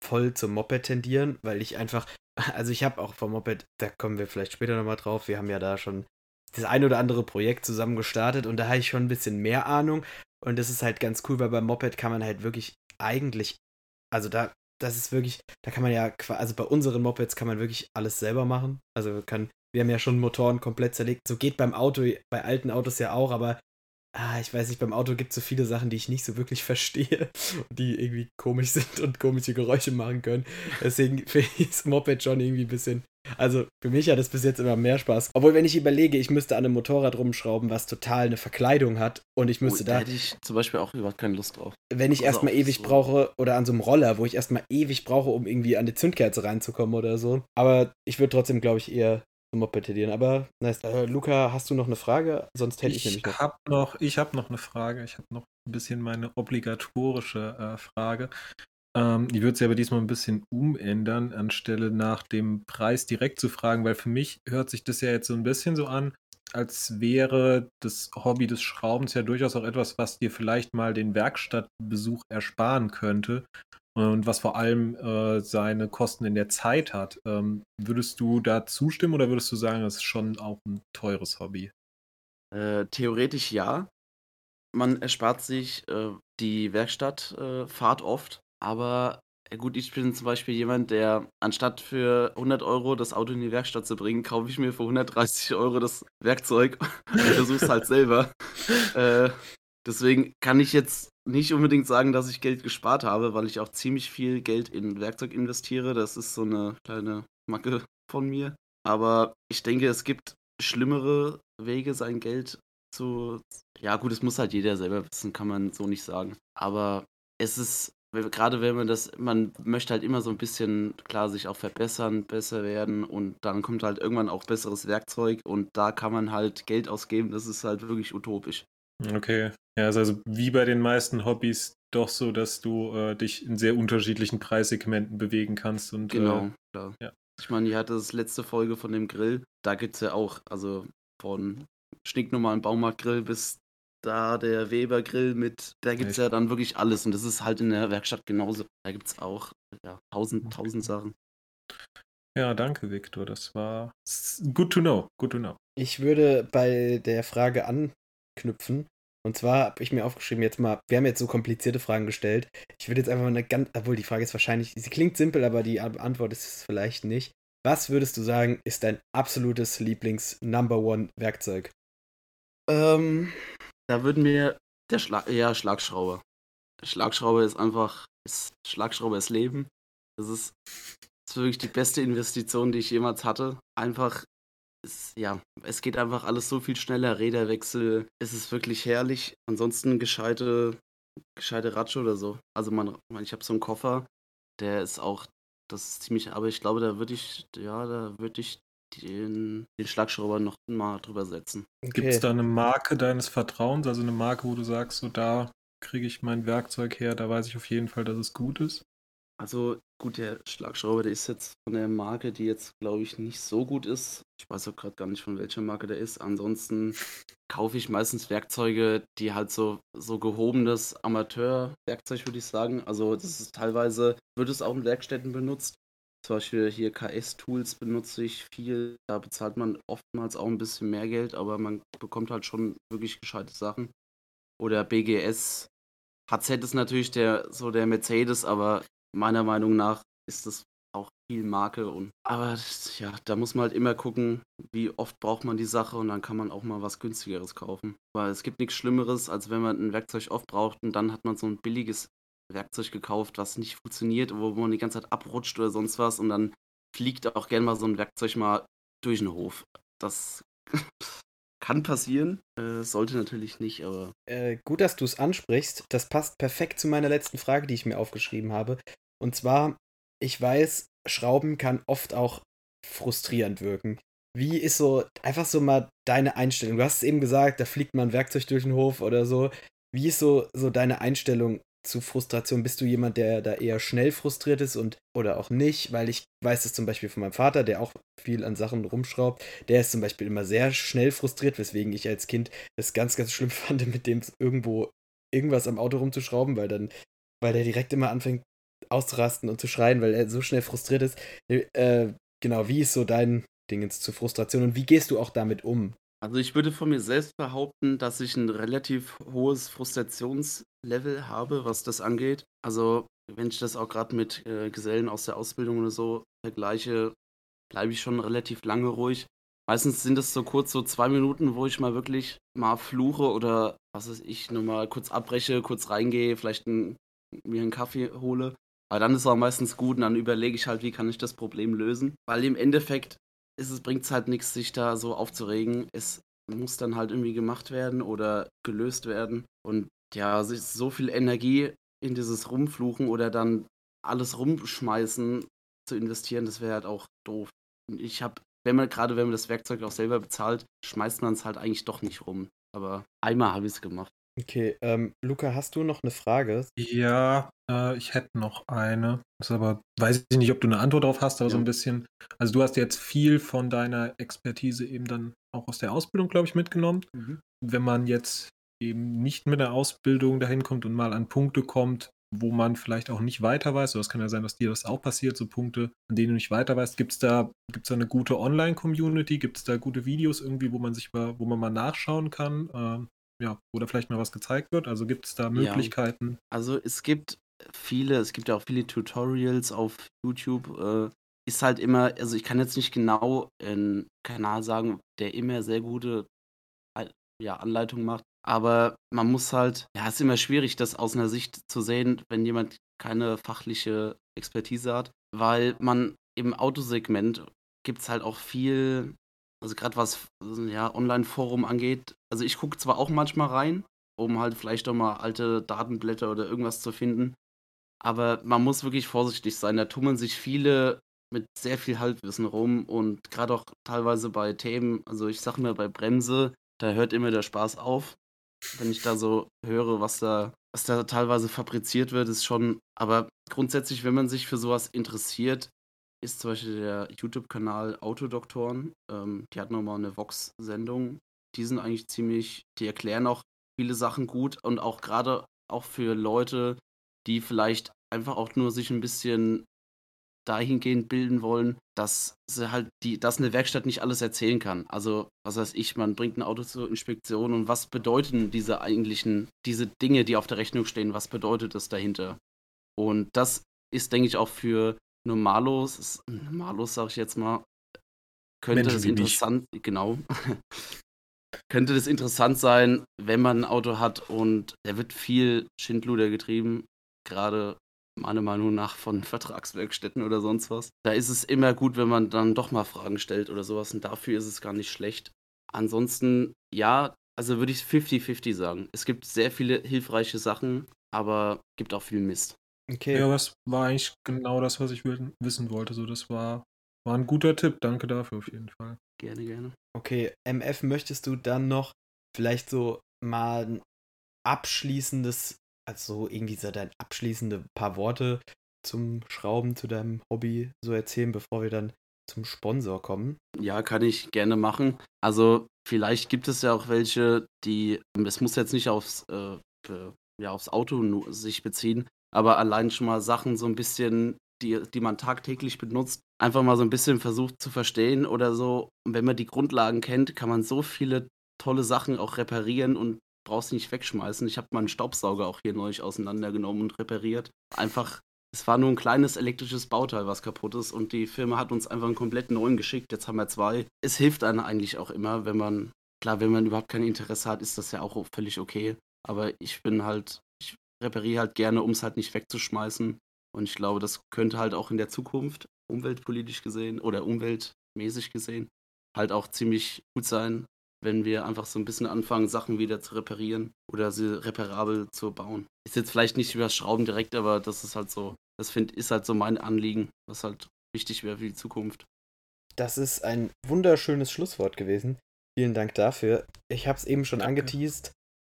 voll zum Moped tendieren, weil ich einfach, also ich habe auch vom Moped, da kommen wir vielleicht später nochmal drauf, wir haben ja da schon das ein oder andere Projekt zusammen gestartet und da habe ich schon ein bisschen mehr Ahnung. Und das ist halt ganz cool, weil beim Moped kann man halt wirklich eigentlich, also da, das ist wirklich, da kann man ja, also bei unseren Mopeds kann man wirklich alles selber machen, also kann, wir haben ja schon Motoren komplett zerlegt, so geht beim Auto, bei alten Autos ja auch, aber ah, ich weiß nicht, beim Auto gibt es so viele Sachen, die ich nicht so wirklich verstehe, die irgendwie komisch sind und komische Geräusche machen können. Deswegen finde ich das Moped schon irgendwie ein bisschen. Also für mich hat es bis jetzt immer mehr Spaß. Obwohl, wenn ich überlege, ich müsste an einem Motorrad rumschrauben, was total eine Verkleidung hat und ich müsste oh, da. Da hätte ich zum Beispiel auch überhaupt keine Lust drauf. Wenn ich also erstmal ewig so. brauche oder an so einem Roller, wo ich erstmal ewig brauche, um irgendwie an die Zündkerze reinzukommen oder so. Aber ich würde trotzdem, glaube ich, eher Mopedieren. Aber nice. Äh, Luca, hast du noch eine Frage? Sonst hätte ich, ich nämlich noch. Hab noch. Ich habe noch eine Frage. Ich habe noch ein bisschen meine obligatorische äh, Frage. Ähm, ich würde sie aber diesmal ein bisschen umändern, anstelle nach dem Preis direkt zu fragen, weil für mich hört sich das ja jetzt so ein bisschen so an, als wäre das Hobby des Schraubens ja durchaus auch etwas, was dir vielleicht mal den Werkstattbesuch ersparen könnte und was vor allem äh, seine Kosten in der Zeit hat. Ähm, würdest du da zustimmen oder würdest du sagen, das ist schon auch ein teures Hobby? Äh, theoretisch ja. Man erspart sich äh, die Werkstattfahrt äh, oft, aber gut, ich bin zum Beispiel jemand, der anstatt für 100 Euro das Auto in die Werkstatt zu bringen, kaufe ich mir für 130 Euro das Werkzeug und versuche es halt selber. Deswegen kann ich jetzt nicht unbedingt sagen, dass ich Geld gespart habe, weil ich auch ziemlich viel Geld in Werkzeug investiere. Das ist so eine kleine Macke von mir. Aber ich denke, es gibt schlimmere Wege, sein Geld zu. Ja, gut, es muss halt jeder selber wissen, kann man so nicht sagen. Aber es ist, gerade wenn man das, man möchte halt immer so ein bisschen, klar, sich auch verbessern, besser werden und dann kommt halt irgendwann auch besseres Werkzeug und da kann man halt Geld ausgeben. Das ist halt wirklich utopisch. Okay. Ja, ist also wie bei den meisten Hobbys doch so, dass du äh, dich in sehr unterschiedlichen Preissegmenten bewegen kannst. Und, genau, äh, klar. Ja. Ich meine, ihr hattet das letzte Folge von dem Grill. Da gibt es ja auch, also von stinknormalen Baumarktgrill bis da der Weber-Grill mit, da gibt es ja dann wirklich alles. Und das ist halt in der Werkstatt genauso. Da gibt es auch ja, tausend, tausend Sachen. Ja, danke, Victor. Das war good to know. Good to know. Ich würde bei der Frage an, knüpfen. Und zwar habe ich mir aufgeschrieben, jetzt mal, wir haben jetzt so komplizierte Fragen gestellt. Ich würde jetzt einfach mal eine ganz, obwohl die Frage ist wahrscheinlich, sie klingt simpel, aber die Antwort ist es vielleicht nicht. Was würdest du sagen, ist dein absolutes Lieblings-Number One-Werkzeug? Ähm, da würden mir der Schlag, ja, Schlagschraube. Schlagschraube ist einfach, ist, Schlagschraube ist Leben. Das ist, das ist wirklich die beste Investition, die ich jemals hatte. Einfach es, ja, es geht einfach alles so viel schneller. Räderwechsel, es ist wirklich herrlich. Ansonsten gescheite, gescheite Ratsche oder so. Also man, ich habe so einen Koffer, der ist auch, das ist ziemlich, aber ich glaube, da würde ich, ja, da würde ich den, den Schlagschrauber noch mal drüber setzen. Gibt es da eine Marke deines Vertrauens, also eine Marke, wo du sagst, so da kriege ich mein Werkzeug her, da weiß ich auf jeden Fall, dass es gut ist? Also gut, der Schlagschrauber, der ist jetzt von der Marke, die jetzt, glaube ich, nicht so gut ist. Ich weiß auch gerade gar nicht, von welcher Marke der ist. Ansonsten kaufe ich meistens Werkzeuge, die halt so, so gehobenes Amateurwerkzeug, würde ich sagen. Also das ist teilweise, wird es auch in Werkstätten benutzt. Zum Beispiel hier KS-Tools benutze ich viel. Da bezahlt man oftmals auch ein bisschen mehr Geld, aber man bekommt halt schon wirklich gescheite Sachen. Oder BGS. HZ ist natürlich der, so der Mercedes, aber meiner Meinung nach ist das auch viel Marke und aber ja, da muss man halt immer gucken, wie oft braucht man die Sache und dann kann man auch mal was günstigeres kaufen. Weil es gibt nichts Schlimmeres, als wenn man ein Werkzeug oft braucht und dann hat man so ein billiges Werkzeug gekauft, was nicht funktioniert, wo man die ganze Zeit abrutscht oder sonst was und dann fliegt auch gerne mal so ein Werkzeug mal durch den Hof. Das kann passieren, äh, sollte natürlich nicht, aber. Äh, gut, dass du es ansprichst. Das passt perfekt zu meiner letzten Frage, die ich mir aufgeschrieben habe. Und zwar, ich weiß, Schrauben kann oft auch frustrierend wirken. Wie ist so, einfach so mal deine Einstellung? Du hast es eben gesagt, da fliegt mal ein Werkzeug durch den Hof oder so. Wie ist so, so deine Einstellung zu Frustration? Bist du jemand, der da eher schnell frustriert ist und oder auch nicht? Weil ich weiß es zum Beispiel von meinem Vater, der auch viel an Sachen rumschraubt. Der ist zum Beispiel immer sehr schnell frustriert, weswegen ich als Kind es ganz, ganz schlimm fand, mit dem irgendwo irgendwas am Auto rumzuschrauben, weil dann, weil der direkt immer anfängt auszurasten und zu schreien, weil er so schnell frustriert ist. Äh, genau, wie ist so dein Dingens zu Frustration und wie gehst du auch damit um? Also ich würde von mir selbst behaupten, dass ich ein relativ hohes Frustrationslevel habe, was das angeht. Also wenn ich das auch gerade mit äh, Gesellen aus der Ausbildung oder so vergleiche, bleibe ich schon relativ lange ruhig. Meistens sind es so kurz so zwei Minuten, wo ich mal wirklich mal fluche oder was weiß ich, nur mal kurz abbreche, kurz reingehe, vielleicht ein, mir einen Kaffee hole. Aber dann ist es auch meistens gut und dann überlege ich halt, wie kann ich das Problem lösen. Weil im Endeffekt bringt es halt nichts, sich da so aufzuregen. Es muss dann halt irgendwie gemacht werden oder gelöst werden. Und ja, so viel Energie in dieses Rumfluchen oder dann alles rumschmeißen zu investieren, das wäre halt auch doof. Und ich habe, wenn man gerade wenn man das Werkzeug auch selber bezahlt, schmeißt man es halt eigentlich doch nicht rum. Aber einmal habe ich es gemacht. Okay, ähm, Luca, hast du noch eine Frage? Ja, äh, ich hätte noch eine. Das ist aber, weiß ich nicht, ob du eine Antwort drauf hast, aber so ein bisschen. Also du hast jetzt viel von deiner Expertise eben dann auch aus der Ausbildung, glaube ich, mitgenommen. Mhm. Wenn man jetzt eben nicht mit der Ausbildung dahin kommt und mal an Punkte kommt, wo man vielleicht auch nicht weiter weiß, oder es kann ja sein, dass dir das auch passiert, so Punkte, an denen du nicht weiter weißt. Gibt es da, gibt's da eine gute Online-Community? Gibt es da gute Videos irgendwie, wo man sich mal, wo man mal nachschauen kann? Ähm, ja, oder vielleicht mal was gezeigt wird? Also gibt es da Möglichkeiten? Ja. Also es gibt viele, es gibt ja auch viele Tutorials auf YouTube. Äh, ist halt immer, also ich kann jetzt nicht genau einen Kanal sagen, der immer sehr gute ja, Anleitungen macht. Aber man muss halt, ja, es ist immer schwierig, das aus einer Sicht zu sehen, wenn jemand keine fachliche Expertise hat, weil man im Autosegment gibt es halt auch viel also gerade was ja, Online-Forum angeht. Also ich gucke zwar auch manchmal rein, um halt vielleicht auch mal alte Datenblätter oder irgendwas zu finden. Aber man muss wirklich vorsichtig sein. Da tummeln sich viele mit sehr viel Halbwissen rum und gerade auch teilweise bei Themen, also ich sag mir bei Bremse, da hört immer der Spaß auf. Wenn ich da so höre, was da, was da teilweise fabriziert wird, ist schon. Aber grundsätzlich, wenn man sich für sowas interessiert, ist zum Beispiel der YouTube-Kanal Autodoktoren. Ähm, die hat nochmal eine Vox-Sendung. Die sind eigentlich ziemlich, die erklären auch viele Sachen gut und auch gerade auch für Leute, die vielleicht einfach auch nur sich ein bisschen dahingehend bilden wollen, dass sie halt die, dass eine Werkstatt nicht alles erzählen kann. Also, was weiß ich, man bringt ein Auto zur Inspektion und was bedeuten diese eigentlichen, diese Dinge, die auf der Rechnung stehen, was bedeutet das dahinter? Und das ist, denke ich, auch für Normalos, Normalos sag ich jetzt mal, könnte Menschen das interessant, genau, könnte das interessant sein, wenn man ein Auto hat und er wird viel Schindluder getrieben, gerade meiner Meinung nach von Vertragswerkstätten oder sonst was. Da ist es immer gut, wenn man dann doch mal Fragen stellt oder sowas und dafür ist es gar nicht schlecht. Ansonsten, ja, also würde ich 50-50 sagen. Es gibt sehr viele hilfreiche Sachen, aber gibt auch viel Mist. Okay. Ja, was war eigentlich genau das, was ich wissen wollte. So, das war War ein guter Tipp, danke dafür auf jeden Fall. Gerne, gerne. Okay, MF, möchtest du dann noch vielleicht so mal ein abschließendes, also irgendwie so dein abschließende paar Worte zum Schrauben, zu deinem Hobby so erzählen, bevor wir dann zum Sponsor kommen? Ja, kann ich gerne machen. Also vielleicht gibt es ja auch welche, die, es muss jetzt nicht aufs, äh, ja, aufs Auto sich beziehen, aber allein schon mal Sachen so ein bisschen, die, die man tagtäglich benutzt, einfach mal so ein bisschen versucht zu verstehen oder so. Und wenn man die Grundlagen kennt, kann man so viele tolle Sachen auch reparieren und brauchst nicht wegschmeißen. Ich habe meinen Staubsauger auch hier neulich auseinandergenommen und repariert. Einfach, es war nur ein kleines elektrisches Bauteil, was kaputt ist und die Firma hat uns einfach einen komplett neuen geschickt. Jetzt haben wir zwei. Es hilft einem eigentlich auch immer, wenn man, klar, wenn man überhaupt kein Interesse hat, ist das ja auch völlig okay. Aber ich bin halt, repariere halt gerne, um es halt nicht wegzuschmeißen. Und ich glaube, das könnte halt auch in der Zukunft, umweltpolitisch gesehen oder umweltmäßig gesehen, halt auch ziemlich gut sein, wenn wir einfach so ein bisschen anfangen, Sachen wieder zu reparieren oder sie reparabel zu bauen. Ist jetzt vielleicht nicht über das Schrauben direkt, aber das ist halt so, das find, ist halt so mein Anliegen, was halt wichtig wäre für die Zukunft. Das ist ein wunderschönes Schlusswort gewesen. Vielen Dank dafür. Ich habe es eben schon Danke. angeteased.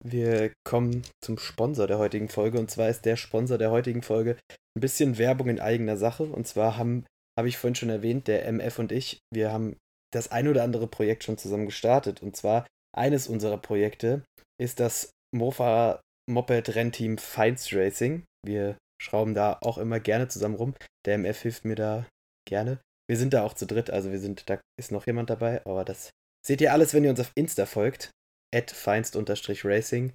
Wir kommen zum Sponsor der heutigen Folge. Und zwar ist der Sponsor der heutigen Folge ein bisschen Werbung in eigener Sache. Und zwar haben, habe ich vorhin schon erwähnt, der MF und ich, wir haben das ein oder andere Projekt schon zusammen gestartet. Und zwar eines unserer Projekte ist das Mofa Moped Rennteam Feinds Racing. Wir schrauben da auch immer gerne zusammen rum. Der MF hilft mir da gerne. Wir sind da auch zu dritt, also wir sind, da ist noch jemand dabei, aber das seht ihr alles, wenn ihr uns auf Insta folgt at feinst-racing.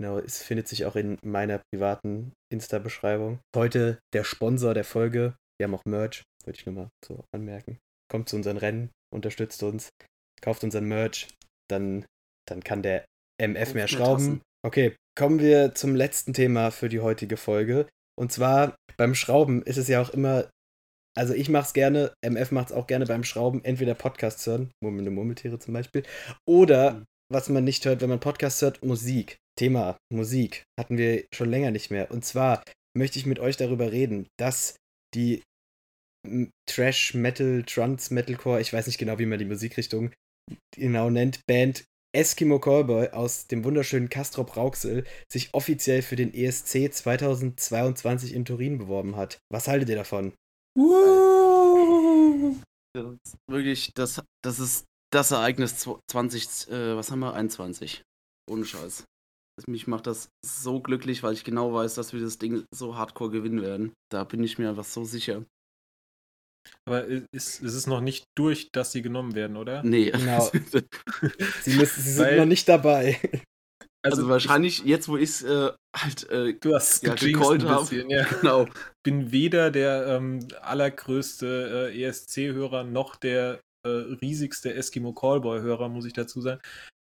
Genau, es findet sich auch in meiner privaten Insta-Beschreibung. Heute der Sponsor der Folge. Wir haben auch Merch, wollte ich nur mal so anmerken. Kommt zu unseren Rennen, unterstützt uns, kauft unseren Merch, dann, dann kann der MF mehr schrauben. Okay, kommen wir zum letzten Thema für die heutige Folge. Und zwar beim Schrauben ist es ja auch immer, also ich mache es gerne, MF macht es auch gerne beim Schrauben, entweder Podcasts hören, Murmelnde Murmeltiere zum Beispiel, oder mhm was man nicht hört, wenn man Podcasts hört, Musik. Thema Musik hatten wir schon länger nicht mehr. Und zwar möchte ich mit euch darüber reden, dass die Trash Metal, Trance Metalcore, ich weiß nicht genau, wie man die Musikrichtung genau nennt, Band Eskimo Callboy aus dem wunderschönen Castrop Rauxel sich offiziell für den ESC 2022 in Turin beworben hat. Was haltet ihr davon? Uh! Wirklich, das, das ist das Ereignis 20, äh, was haben wir? 21. Ohne Scheiß. Mich macht das so glücklich, weil ich genau weiß, dass wir das Ding so hardcore gewinnen werden. Da bin ich mir einfach so sicher. Aber ist, ist es noch nicht durch, dass sie genommen werden, oder? Nee. Genau. sie, müssen, sie sind weil, noch nicht dabei. Also, also wahrscheinlich ich, jetzt, wo ich es äh, halt äh, du hast ja, gecallt habe. Ja. Genau. Bin weder der ähm, allergrößte äh, ESC-Hörer noch der riesigste Eskimo Callboy-Hörer, muss ich dazu sagen.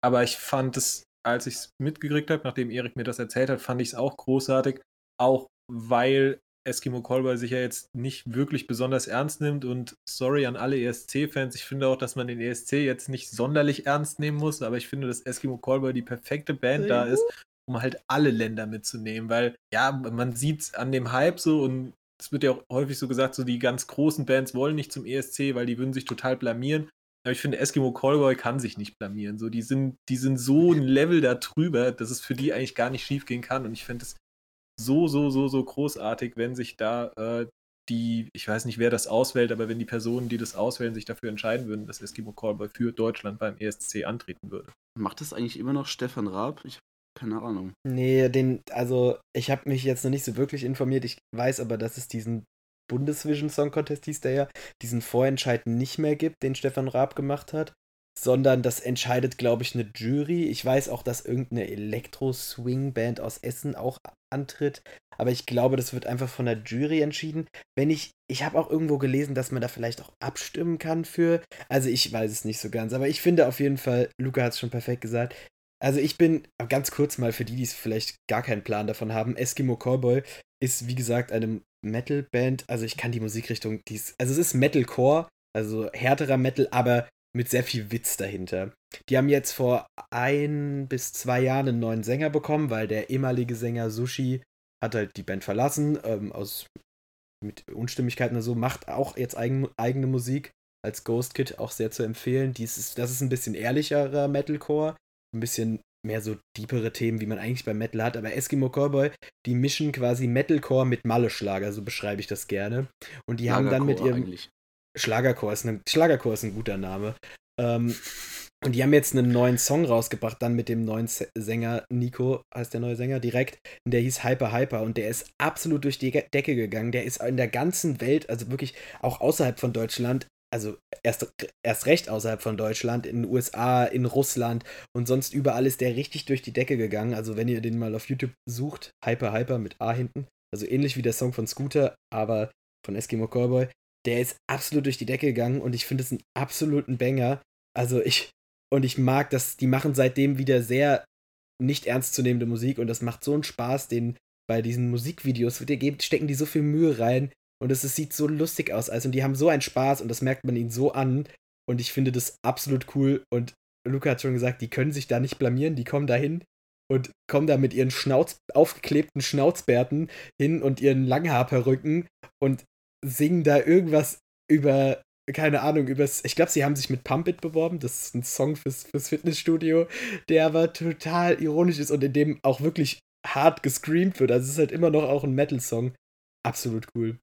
Aber ich fand es, als ich es mitgekriegt habe, nachdem Erik mir das erzählt hat, fand ich es auch großartig. Auch weil Eskimo Callboy sich ja jetzt nicht wirklich besonders ernst nimmt und sorry an alle ESC-Fans, ich finde auch, dass man den ESC jetzt nicht sonderlich ernst nehmen muss, aber ich finde, dass Eskimo Callboy die perfekte Band da ist, um halt alle Länder mitzunehmen, weil ja, man sieht an dem Hype so und es wird ja auch häufig so gesagt, so die ganz großen Bands wollen nicht zum ESC, weil die würden sich total blamieren. Aber ich finde, Eskimo Callboy kann sich nicht blamieren. So, die sind, die sind so ein Level da drüber, dass es für die eigentlich gar nicht schief gehen kann. Und ich finde es so, so, so, so großartig, wenn sich da äh, die, ich weiß nicht, wer das auswählt, aber wenn die Personen, die das auswählen, sich dafür entscheiden würden, dass Eskimo Callboy für Deutschland beim ESC antreten würde. Macht das eigentlich immer noch Stefan Raab? Ich keine Ahnung. Nee, den, also ich habe mich jetzt noch nicht so wirklich informiert. Ich weiß aber, dass es diesen Bundesvision Song Contest hieß der ja, diesen Vorentscheid nicht mehr gibt, den Stefan Raab gemacht hat, sondern das entscheidet, glaube ich, eine Jury. Ich weiß auch, dass irgendeine Elektro-Swing-Band aus Essen auch antritt, aber ich glaube, das wird einfach von der Jury entschieden. Wenn ich, ich habe auch irgendwo gelesen, dass man da vielleicht auch abstimmen kann für, also ich weiß es nicht so ganz, aber ich finde auf jeden Fall, Luca hat es schon perfekt gesagt, also ich bin, ganz kurz mal für die, die vielleicht gar keinen Plan davon haben, Eskimo Cowboy ist wie gesagt eine Metal-Band. Also ich kann die Musikrichtung, die ist, also es ist Metalcore, also härterer Metal, aber mit sehr viel Witz dahinter. Die haben jetzt vor ein bis zwei Jahren einen neuen Sänger bekommen, weil der ehemalige Sänger Sushi hat halt die Band verlassen, ähm, aus mit Unstimmigkeiten und so, macht auch jetzt eigen, eigene Musik als Ghost Kid auch sehr zu empfehlen. Dies ist, das ist ein bisschen ehrlicherer Metalcore, ein bisschen mehr so deepere Themen, wie man eigentlich beim Metal hat. Aber Eskimo Cowboy, die mischen quasi Metalcore mit Malle-Schlager, so beschreibe ich das gerne. Und die haben dann mit ihrem. Eigentlich. Schlagerchor ist, ein, Schlagerchor ist ein guter Name. Ähm, und die haben jetzt einen neuen Song rausgebracht, dann mit dem neuen Sänger, Nico heißt der neue Sänger, direkt. Und der hieß Hyper Hyper und der ist absolut durch die Decke gegangen. Der ist in der ganzen Welt, also wirklich auch außerhalb von Deutschland, also erst, erst recht außerhalb von Deutschland, in den USA, in Russland und sonst überall ist der richtig durch die Decke gegangen. Also wenn ihr den mal auf YouTube sucht, Hyper Hyper mit A hinten, also ähnlich wie der Song von Scooter, aber von Eskimo Cowboy, der ist absolut durch die Decke gegangen und ich finde es einen absoluten Banger. Also ich, und ich mag das, die machen seitdem wieder sehr nicht ernstzunehmende Musik und das macht so einen Spaß, den bei diesen Musikvideos stecken die so viel Mühe rein und es, sieht so lustig aus. Also, und die haben so einen Spaß und das merkt man ihnen so an. Und ich finde das absolut cool. Und Luca hat schon gesagt, die können sich da nicht blamieren. Die kommen da hin und kommen da mit ihren Schnauz, aufgeklebten Schnauzbärten hin und ihren Langhaarperücken und singen da irgendwas über, keine Ahnung, übers. Ich glaube, sie haben sich mit Pump It beworben. Das ist ein Song fürs, fürs Fitnessstudio, der aber total ironisch ist und in dem auch wirklich hart gescreamt wird. Also es ist halt immer noch auch ein Metal-Song. Absolut cool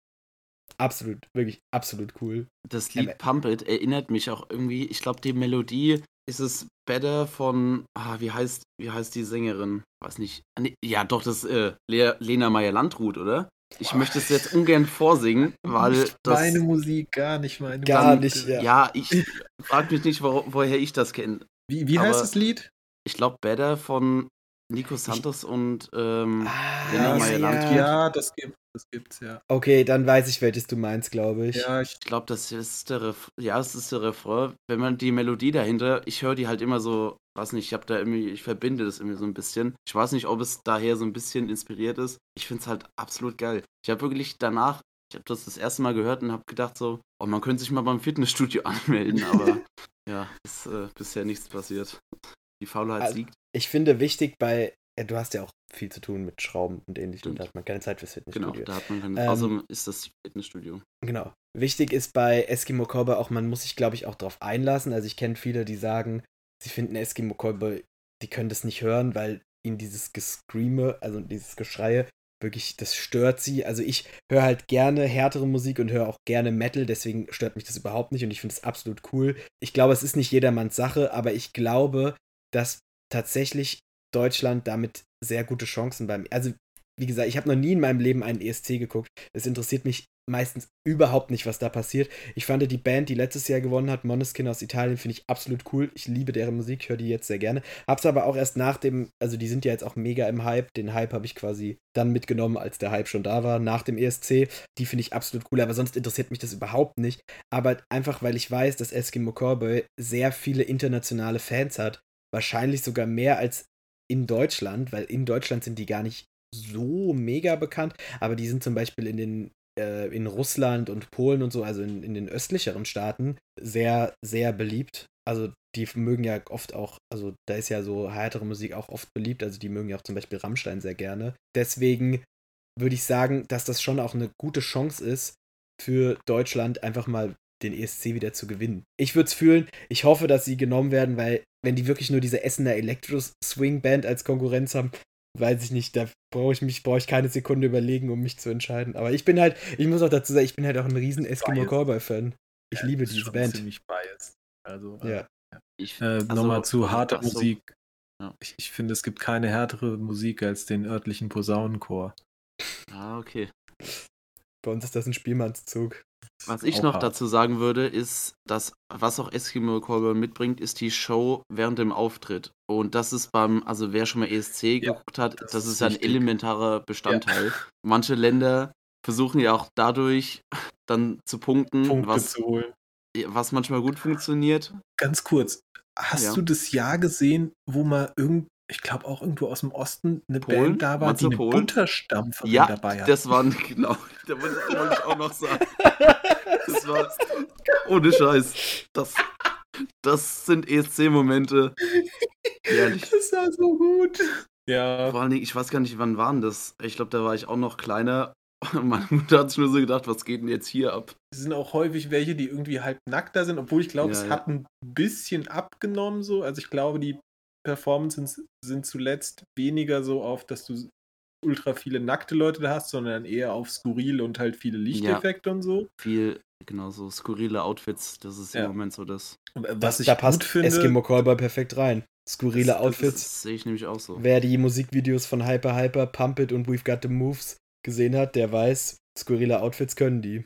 absolut, wirklich absolut cool. Das Lied ähm, Pump It erinnert mich auch irgendwie, ich glaube, die Melodie ist es Better von, ah, wie heißt, wie heißt die Sängerin? Weiß nicht. Ah, ja, doch, das ist äh, Le Lena Meyer-Landrut, oder? Ich möchte es jetzt ungern vorsingen, weil nicht das. Meine Musik, gar nicht meine gar Musik. Gar nicht, ja. Ja, ich frage mich nicht, wo, woher ich das kenne. Wie, wie heißt das Lied? Ich glaube, Better von Nico Santos ich, und ähm, ah, Lena Meyer-Landrut. Ja, das gibt das gibt's, ja. Okay, dann weiß ich, welches du meinst, glaube ich. Ja, ich glaube, das ist der Ref ja, das ist der Refrain. Wenn man die Melodie dahinter, ich höre die halt immer so, weiß nicht, ich habe da irgendwie, ich verbinde das irgendwie so ein bisschen. Ich weiß nicht, ob es daher so ein bisschen inspiriert ist. Ich finde es halt absolut geil. Ich habe wirklich danach, ich habe das das erste Mal gehört und habe gedacht so, oh, man könnte sich mal beim Fitnessstudio anmelden, aber ja, ist äh, bisher nichts passiert. Die Faulheit also, siegt. Ich finde wichtig bei ja, du hast ja auch viel zu tun mit Schrauben und ähnlichem. Da hat man keine Zeit fürs Fitnessstudio. Genau, da hat man keine ähm, Außerdem ist das Fitnessstudio. Genau. Wichtig ist bei Eskimo Cowboy auch, man muss sich, glaube ich, auch darauf einlassen. Also ich kenne viele, die sagen, sie finden Eskimo Cowboy, die können das nicht hören, weil ihnen dieses Gescreame, also dieses Geschreie, wirklich, das stört sie. Also ich höre halt gerne härtere Musik und höre auch gerne Metal, deswegen stört mich das überhaupt nicht und ich finde es absolut cool. Ich glaube, es ist nicht jedermanns Sache, aber ich glaube, dass tatsächlich Deutschland damit sehr gute Chancen beim. Also, wie gesagt, ich habe noch nie in meinem Leben einen ESC geguckt. Es interessiert mich meistens überhaupt nicht, was da passiert. Ich fand die Band, die letztes Jahr gewonnen hat, Moneskin aus Italien, finde ich absolut cool. Ich liebe deren Musik, höre die jetzt sehr gerne. Hab's aber auch erst nach dem, also die sind ja jetzt auch mega im Hype. Den Hype habe ich quasi dann mitgenommen, als der Hype schon da war, nach dem ESC. Die finde ich absolut cool, aber sonst interessiert mich das überhaupt nicht. Aber einfach, weil ich weiß, dass Eskimo Cowboy sehr viele internationale Fans hat. Wahrscheinlich sogar mehr als in Deutschland, weil in Deutschland sind die gar nicht so mega bekannt, aber die sind zum Beispiel in den äh, in Russland und Polen und so, also in, in den östlicheren Staaten, sehr, sehr beliebt. Also die mögen ja oft auch, also da ist ja so härtere Musik auch oft beliebt, also die mögen ja auch zum Beispiel Rammstein sehr gerne. Deswegen würde ich sagen, dass das schon auch eine gute Chance ist für Deutschland, einfach mal den ESC wieder zu gewinnen. Ich würde es fühlen, ich hoffe, dass sie genommen werden, weil wenn die wirklich nur diese Essener Elektro-Swing-Band als Konkurrenz haben, weiß ich nicht, da brauche ich mich, brauche ich keine Sekunde überlegen, um mich zu entscheiden. Aber ich bin halt, ich muss auch dazu sagen, ich bin halt auch ein riesen Eskimo Cowboy-Fan. Ich ja, liebe diese Band. ziemlich biased. Also, äh, ja. Ich, äh, also, Nochmal zu harter so, Musik. Ja. Ich, ich finde, es gibt keine härtere Musik als den örtlichen Posaunenchor. Ah, okay. Bei uns ist das ein Spielmannszug. Was ich noch dazu sagen würde, ist, dass was auch Eskimo Cowboy mitbringt, ist die Show während dem Auftritt. Und das ist beim, also wer schon mal ESC ja, geguckt hat, das, das ist, ein elementarer Bestandteil. Ja. Manche Länder versuchen ja auch dadurch dann zu punkten, Punkte was, zu holen. was manchmal gut funktioniert. Ganz kurz, hast ja. du das Jahr gesehen, wo mal irgend ich glaube auch irgendwo aus dem Osten eine Polen? Band da war, die eine Polen? Butterstampferin ja, dabei hat. das waren, genau, da wollte ich auch noch sagen. Das war, ohne Scheiß, das, das sind ESC-Momente. Ehrlich. Das war so gut. Ja. Vor allen Dingen, ich weiß gar nicht, wann waren das. Ich glaube, da war ich auch noch kleiner Meine Mutter hat sich nur so gedacht, was geht denn jetzt hier ab? Es sind auch häufig welche, die irgendwie halb nackter sind, obwohl ich glaube, Ja, es ja. hat ein bisschen abgenommen so. Also ich glaube, die Performances sind zuletzt weniger so auf, dass du ultra viele nackte Leute da hast, sondern eher auf skurril und halt viele Lichteffekte und so. Viel, genau, so skurrile Outfits, das ist Ja. im Moment so das. Was Das, ich da gut passt finde, Eskimo Callboy perfekt rein. Skurrile das, Outfits. Das, das sehe ich nämlich auch so. Wer die Musikvideos von Hyper Hyper, Pump It und We've Got the Moves gesehen hat, der weiß, skurrile Outfits können die.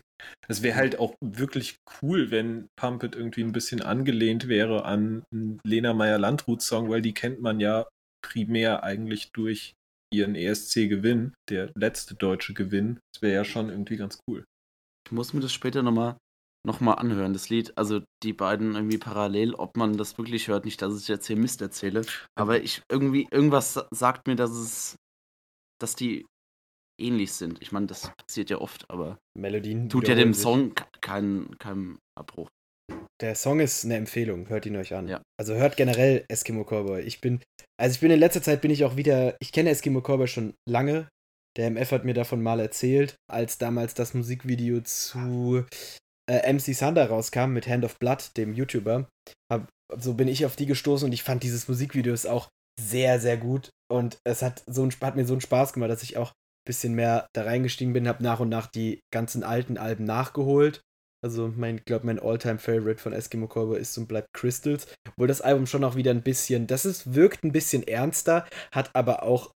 Es wäre halt auch wirklich cool, wenn Pump It irgendwie ein bisschen angelehnt wäre an einen Lena Meyer-Landrut-Song, weil die kennt man ja primär eigentlich durch ihren ESC-Gewinn, der letzte deutsche Gewinn. Das wäre ja schon irgendwie ganz cool. Ich muss mir das später nochmal noch mal anhören, das Lied. Also die beiden irgendwie parallel, ob man das wirklich hört. Nicht, dass ich jetzt hier Mist erzähle. Aber ich irgendwie, irgendwas sa- sagt mir, dass es, dass die ähnlich sind. Ich meine, das passiert ja oft, aber Melodien. tut ja dem sich. Song ke- keinen keinen Abbruch. Der Song ist eine Empfehlung, hört ihn euch an. Ja. Also hört generell Eskimo Cowboy. Ich bin, also ich bin in letzter Zeit bin ich auch wieder, ich kenne Eskimo Cowboy schon lange. Der MF hat mir davon mal erzählt, als damals das Musikvideo zu äh, MC Sander rauskam mit Hand of Blood, dem YouTuber. Hab, so bin ich auf die gestoßen und ich fand dieses Musikvideo ist auch sehr, sehr gut. Und es hat, so ein, hat mir so einen Spaß gemacht, dass ich auch bisschen mehr da reingestiegen bin, habe nach und nach die ganzen alten Alben nachgeholt. Also mein, glaube mein Alltime Favorite von Eskimo Cowboy ist und bleibt Crystals. Obwohl das Album schon auch wieder ein bisschen, das ist, wirkt ein bisschen ernster, hat aber auch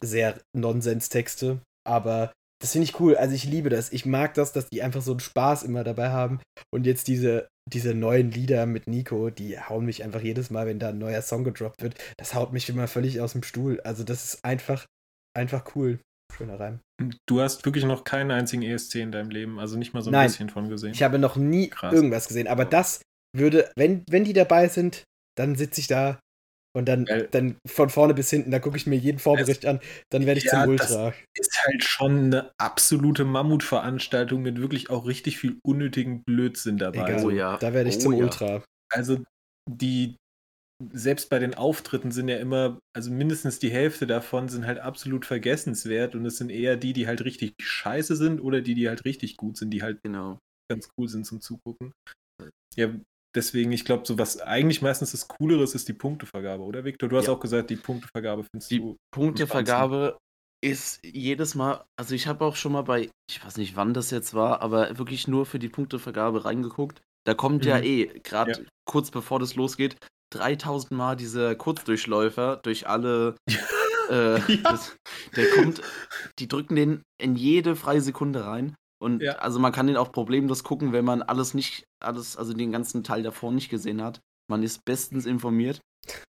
sehr Nonsens-Texte. Aber das finde ich cool. Also ich liebe das. Ich mag das, dass die einfach so einen Spaß immer dabei haben. Und jetzt diese, diese neuen Lieder mit Nico, die hauen mich einfach jedes Mal, wenn da ein neuer Song gedroppt wird, das haut mich immer völlig aus dem Stuhl. Also das ist einfach, einfach cool. Schöner Reim. Du hast wirklich noch keinen einzigen ESC in deinem Leben, also nicht mal so ein Nein. bisschen von gesehen. Ich habe noch nie Krass. irgendwas gesehen, aber das würde, wenn, wenn die dabei sind, dann sitze ich da und dann, Weil- dann von vorne bis hinten, da gucke ich mir jeden Vorbericht an, dann werde ich Ja, zum das- Ultra. ist halt schon eine absolute Mammutveranstaltung mit wirklich auch richtig viel unnötigen Blödsinn dabei. Egal, Oh ja. da werde ich Oh zum ja. Ultra. Also die, selbst bei den Auftritten sind ja immer, also mindestens die Hälfte davon sind halt absolut vergessenswert und es sind eher die, die halt richtig scheiße sind oder die, die halt richtig gut sind, die halt Genau. ganz cool sind zum Zugucken. Ja, deswegen, ich glaube, so was eigentlich meistens das Cooleres ist die Punktevergabe, oder Victor? Du hast Ja. auch gesagt, die Punktevergabe findest Die du. Punktevergabe ist jedes Mal, also ich habe auch schon mal bei, ich weiß nicht wann das jetzt war, aber wirklich nur für die Punktevergabe reingeguckt. Da kommt ja Mhm. eh, gerade Ja. kurz bevor das losgeht, 3000 Mal dieser Kurzdurchläufer durch alle. Äh, Ja. das, der kommt, die drücken den in jede freie Sekunde rein. Und Ja. also man kann den auch problemlos gucken, wenn man alles nicht, alles, also den ganzen Teil davor nicht gesehen hat. Man ist bestens informiert.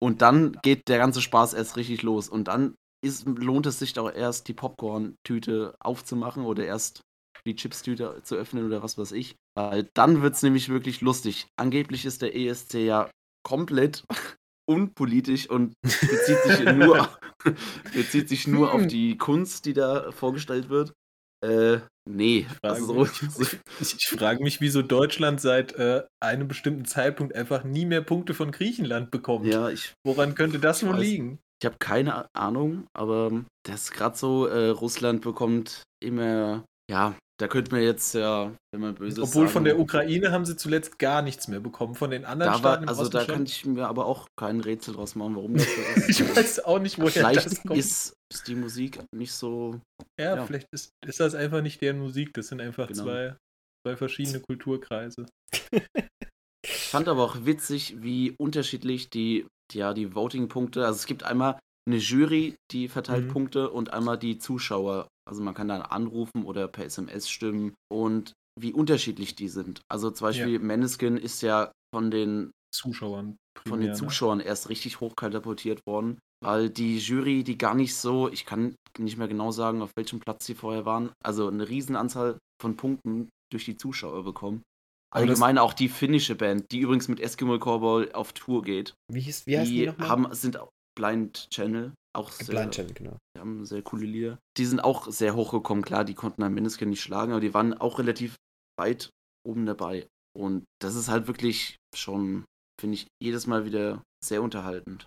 Und dann geht der ganze Spaß erst richtig los. Und dann ist, lohnt es sich auch erst, die Popcorn-Tüte aufzumachen oder erst die Chips-Tüte zu öffnen oder was weiß ich. Weil dann wird es nämlich wirklich lustig. Angeblich ist der ESC ja komplett unpolitisch und bezieht sich nur, bezieht sich nur auf Hm. die Kunst, die da vorgestellt wird. Äh, nee. Also so, so, Ich, ich frage mich, wieso Deutschland seit äh, einem bestimmten Zeitpunkt einfach nie mehr Punkte von Griechenland bekommt. ja, ich, Woran könnte das Ich wohl liegen? ich habe keine Ahnung, aber das ist gerade so, äh, Russland bekommt immer, ja, da könnte man jetzt ja, wenn man böse ist, Obwohl sagen, von der Ukraine haben sie zuletzt gar nichts mehr bekommen. Von den anderen da Staaten war, im also da kann ich mir aber auch kein Rätsel draus machen, warum das so ist. ich weiß auch nicht, woher Vielleicht das kommt. ist, ist die Musik nicht so. ja, ja. vielleicht ist, ist das einfach nicht deren Musik. Das sind einfach Genau. zwei, zwei verschiedene Kulturkreise. Ich fand aber auch witzig, wie unterschiedlich die, ja, die Voting-Punkte, also es gibt einmal eine Jury, die verteilt Mhm. Punkte und einmal die Zuschauer. Also man kann dann anrufen oder per SMS stimmen und wie unterschiedlich die sind. Also zum Beispiel Maneskin ist ja von den, Zuschauern. von primär, den Zuschauern erst richtig hoch katapultiert worden, weil die Jury, die gar nicht so, ich kann nicht mehr genau sagen, auf welchem Platz sie vorher waren, also eine Riesenanzahl von Punkten durch die Zuschauer bekommen. Allgemein auch die finnische Band, die übrigens mit Eskimo Cowboy auf Tour geht. Wie, hieß, wie heißt die die nochmal? haben, sind auch Blind Channel, auch sehr, Blind Channel, genau. die haben sehr coole Lieder. Die sind auch sehr hochgekommen, klar, die konnten ein Mindestkin nicht schlagen, aber die waren auch relativ weit oben dabei. Und das ist halt wirklich schon, finde ich, jedes Mal wieder sehr unterhaltend.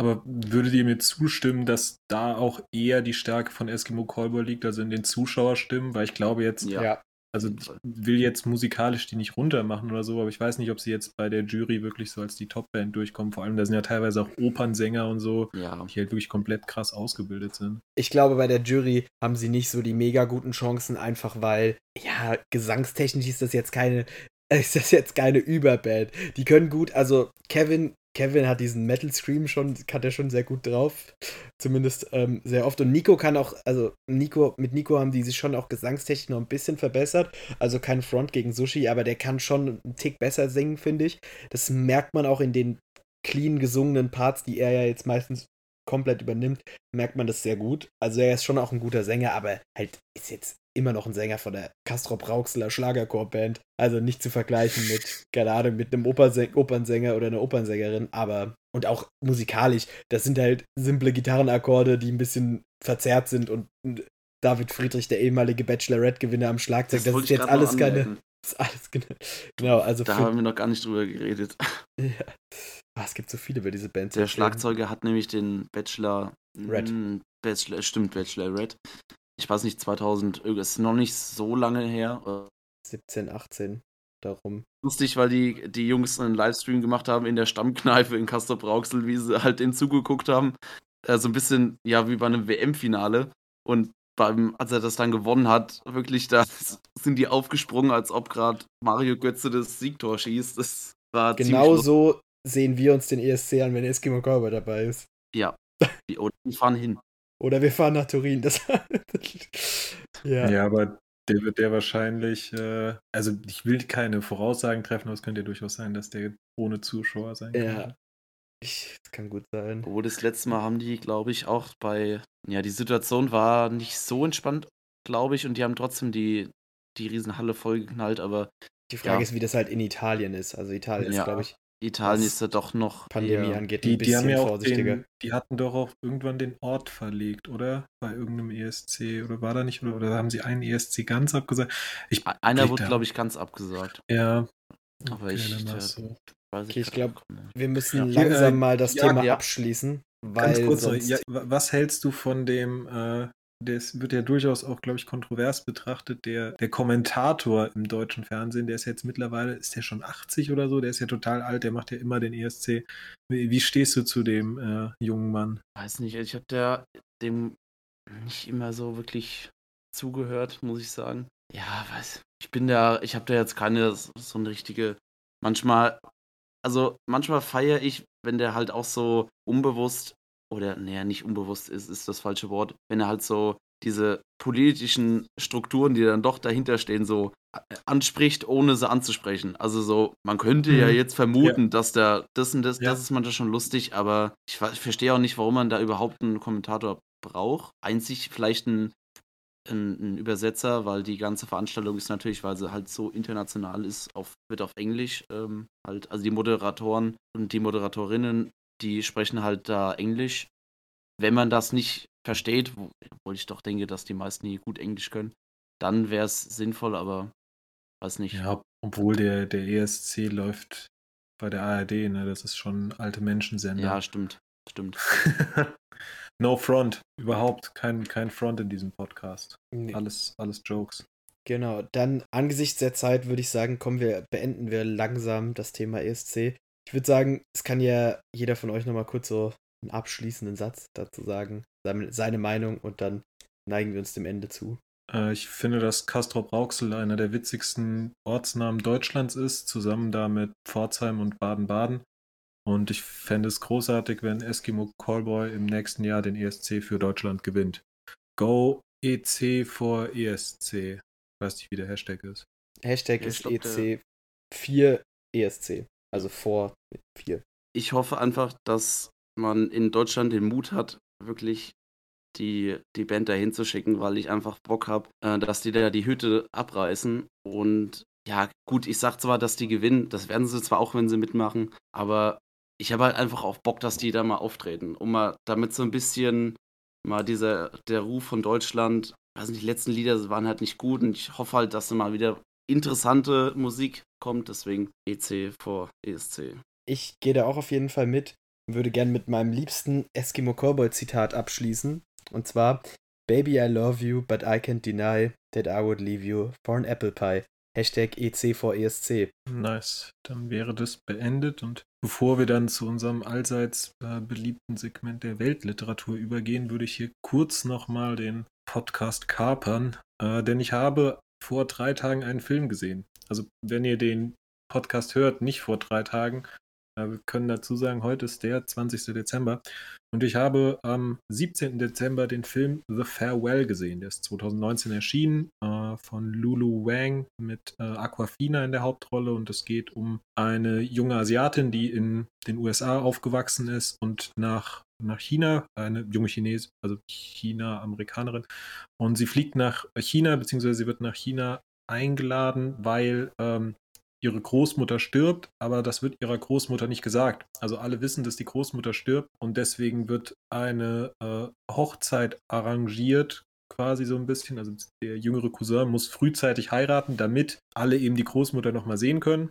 Aber würdet ihr mir zustimmen, dass da auch eher die Stärke von Eskimo Callboy liegt, also in den Zuschauerstimmen? Weil ich glaube jetzt, Ja. Also ich will jetzt musikalisch die nicht runtermachen oder so, aber ich weiß nicht, ob sie jetzt bei der Jury wirklich so als die Topband durchkommen. Vor allem, da sind ja teilweise auch Opernsänger und so, Ja. die halt wirklich komplett krass ausgebildet sind. Ich glaube, bei der Jury haben sie nicht so die mega guten Chancen, einfach weil, ja, gesangstechnisch ist das jetzt keine, ist das jetzt keine Überband. Die können gut, also Kevin, Kevin hat diesen Metal Scream schon, kann der schon sehr gut drauf. Zumindest ähm, sehr oft. Und Nico kann auch, also Nico, mit Nico haben die sich schon auch gesangstechnisch noch ein bisschen verbessert. Also kein Front gegen Sushi, aber der kann schon einen Tick besser singen, finde ich. Das merkt man auch in den clean gesungenen Parts, die er ja jetzt meistens komplett übernimmt, merkt man das sehr gut. Also er ist schon auch ein guter Sänger, aber halt ist jetzt immer noch ein Sänger von der Castrop Rauxler Schlagerchor-Band. Also nicht zu vergleichen mit, keine Ahnung, mit einem Opernsäng Opernsänger oder einer Opernsängerin, aber und auch musikalisch, das sind halt simple Gitarrenakkorde, die ein bisschen verzerrt sind und David Friedrich, der ehemalige Bachelorette-Gewinner am Schlagzeug, das, wollte ist jetzt alles keine, das ist alles genau, genau also Da für, haben wir noch gar nicht drüber geredet. ja. Ah, es gibt so viele über diese Band. zu Der. Schlagzeuger hat nämlich den Bachelor. Red. Mm, Bachelor, stimmt, Bachelor Red. Ich weiß nicht, 2000, äh, ist noch nicht so lange her. Äh, 17, 18, darum. Lustig, weil die, die Jungs einen Livestream gemacht haben in der Stammkneipe in Castor Brauxel, wie sie halt den zugeguckt haben. Äh, so ein bisschen, ja, wie bei einem WM-Finale. Und beim, als er das dann gewonnen hat, wirklich, da sind die aufgesprungen, als ob gerade Mario Götze das Siegtor schießt. Das war Genau so sehen wir uns den ESC an, wenn Eskimo Cowboy dabei ist. Ja. Die fahren hin. Oder wir fahren nach Turin. Das ja. Ja, aber der wird der wahrscheinlich, äh, also ich will keine Voraussagen treffen, aber es könnte ja durchaus sein, dass der ohne Zuschauer sein Ja. könnte. Ich, das kann gut sein. Obwohl das letzte Mal haben die, glaube ich, auch bei, ja, die Situation war nicht so entspannt, glaube ich, und die haben trotzdem die, die Riesenhalle vollgeknallt, aber Die Frage Ja. ist, wie das halt in Italien ist. Also Italien Ja. ist, glaube ich, Italien ist ja doch noch Pandemie eher, angeht, Die, ein die haben ja auch vorsichtiger. den, die hatten doch auch irgendwann den Ort verlegt, oder? Bei irgendeinem ESC, oder war da nicht, oder, oder haben sie einen ESC ganz abgesagt? Ich, Einer wurde, glaube ich, ganz abgesagt. ja. Aber Okay, ich, dann äh, so. Weiß Okay, ich grad glaub, auch nicht. Wir müssen Ja. langsam Äh, mal das ja, Thema ja. abschließen, weil Ganz kurz, noch, sonst... ja, wa- was hältst du von dem, äh, das wird ja durchaus auch, glaube ich, kontrovers betrachtet, der, der Kommentator im deutschen Fernsehen, der ist jetzt mittlerweile, ist der schon 80 oder so, der ist ja total alt, der macht ja immer den ESC. Wie, wie stehst du zu dem äh, jungen Mann? Weiß nicht, ich habe dem nicht immer so wirklich zugehört, muss ich sagen. Ja, weiß. Ich bin da, ich habe da jetzt keine so eine richtige. Manchmal, also manchmal feiere ich, wenn der halt auch so unbewusst oder, naja, nicht unbewusst ist, ist das falsche Wort, wenn er halt so diese politischen Strukturen, die dann doch dahinter stehen, so äh, anspricht, ohne sie anzusprechen. Also so, man könnte ja Mhm. jetzt vermuten, dass der das und das, Ja. das ist manchmal schon lustig, aber ich, ich verstehe auch nicht, warum man da überhaupt einen Kommentator braucht. Einzig vielleicht ein, ein, ein Übersetzer, weil die ganze Veranstaltung ist natürlich, weil sie halt so international ist, auf, wird auf Englisch ähm, halt, also die Moderatoren und die Moderatorinnen, die sprechen halt da Englisch. Wenn man das nicht versteht, wo, obwohl ich doch denke, dass die meisten hier gut Englisch können, dann wäre es sinnvoll, aber weiß nicht. Ja, ob- obwohl der, der ESC läuft bei der ARD, ne? Das ist schon alte Menschensender. Ja, stimmt. Stimmt. no front. Überhaupt kein, kein Front in diesem Podcast. Nee. Alles, alles Jokes. Genau, dann angesichts der Zeit würde ich sagen, kommen wir, beenden wir langsam das Thema ESC. Ich würde sagen, es kann ja jeder von euch nochmal kurz so einen abschließenden Satz dazu sagen, seine, Meinung und dann neigen wir uns dem Ende zu. Äh, ich finde, dass Castrop Rauxel einer der witzigsten Ortsnamen Deutschlands ist, zusammen da mit Pforzheim und Baden-Baden. Und ich fände es großartig, wenn Eskimo Callboy im nächsten Jahr den ESC für Deutschland gewinnt. Go EC vor ESC. Ich weiß nicht, wie der Hashtag ist. Hashtag Ja, ist ich glaub, der- EC 4 ESC, also vor 4. Ich hoffe einfach, dass man in Deutschland den Mut hat, wirklich die, die Band dahin zu schicken, weil ich einfach Bock habe, äh, dass die da die Hütte abreißen. Und ja, gut, ich sag zwar, dass die gewinnen, das werden sie zwar auch, wenn sie mitmachen, aber ich habe halt einfach auch Bock, dass die da mal auftreten, um mal damit so ein bisschen mal dieser, der Ruf von Deutschland, weiß nicht, die letzten Lieder waren halt nicht gut und ich hoffe halt, dass da mal wieder interessante Musik kommt, deswegen EC vor E ESC. Ich gehe da auch auf jeden Fall mit. würde gern mit meinem liebsten Eskimo Cowboy Zitat abschließen. Und zwar: Baby, I love you, but I can't deny that I would leave you for an apple pie. Hashtag EC4ESC. Nice. Dann wäre das beendet und bevor wir dann zu unserem allseits äh, beliebten Segment der Weltliteratur übergehen, würde ich hier kurz nochmal den Podcast kapern, äh, denn ich habe vor drei Tagen einen Film gesehen. Also wenn ihr den Podcast hört, nicht vor drei Tagen, wir können dazu sagen, heute ist der 20. Dezember und ich habe am 17. Dezember den Film The Farewell gesehen. Der ist 2019 erschienen äh, von Lulu Wang mit äh, Aquafina in der Hauptrolle und es geht um eine junge Asiatin, die in den USA aufgewachsen ist und nach nach China, eine junge Chinesin, also China-Amerikanerin. Und sie fliegt nach China, beziehungsweise sie wird nach China eingeladen, weil ähm, ihre Großmutter stirbt, aber das wird ihrer Großmutter nicht gesagt. Also alle wissen, dass die Großmutter stirbt und deswegen wird eine äh, Hochzeit arrangiert, quasi so ein bisschen. Also der jüngere Cousin muss frühzeitig heiraten, damit alle eben die Großmutter nochmal sehen können.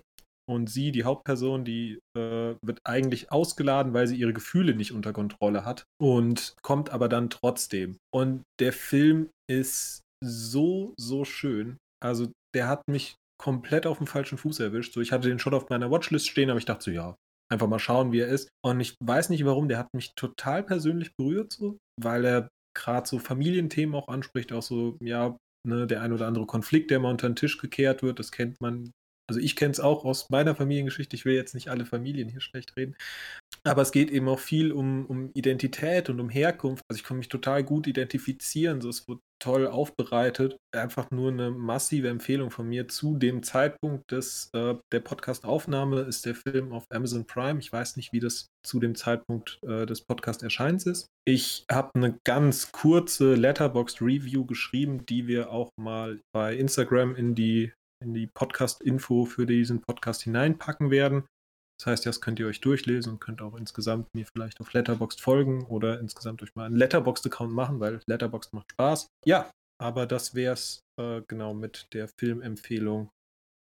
Und sie, die Hauptperson, die äh, wird eigentlich ausgeladen, weil sie ihre Gefühle nicht unter Kontrolle hat und kommt aber dann trotzdem. Und der Film ist so, so schön. Also der hat mich komplett auf dem falschen Fuß erwischt. So, ich hatte den schon auf meiner Watchlist stehen, aber ich dachte so, ja, einfach mal schauen, wie er ist. Und ich weiß nicht warum, der hat mich total persönlich berührt, so, weil er gerade so Familienthemen auch anspricht, auch so, ja, ne, der ein oder andere Konflikt, der mal unter den Tisch gekehrt wird, das kennt man. Also ich kenne es auch aus meiner Familiengeschichte, ich will jetzt nicht alle Familien hier schlecht reden, aber es geht eben auch viel um, um Identität und um Herkunft. Also ich kann mich total gut identifizieren. So, es wird toll aufbereitet. Einfach nur eine massive Empfehlung von mir. Zu dem Zeitpunkt des, äh, der Podcast-Aufnahme ist der Film auf Amazon Prime. Ich weiß nicht, wie das zu dem Zeitpunkt äh, des Podcast-Erscheins ist. Ich habe eine ganz kurze Letterboxd-Review geschrieben, die wir auch mal bei Instagram in die in die Podcast-Info für diesen Podcast hineinpacken werden. Das heißt, das könnt ihr euch durchlesen und könnt auch insgesamt mir vielleicht auf Letterboxd folgen oder insgesamt euch mal einen Letterboxd-Account machen, weil Letterboxd macht Spaß. Ja, aber das wäre es äh, genau mit der Filmempfehlung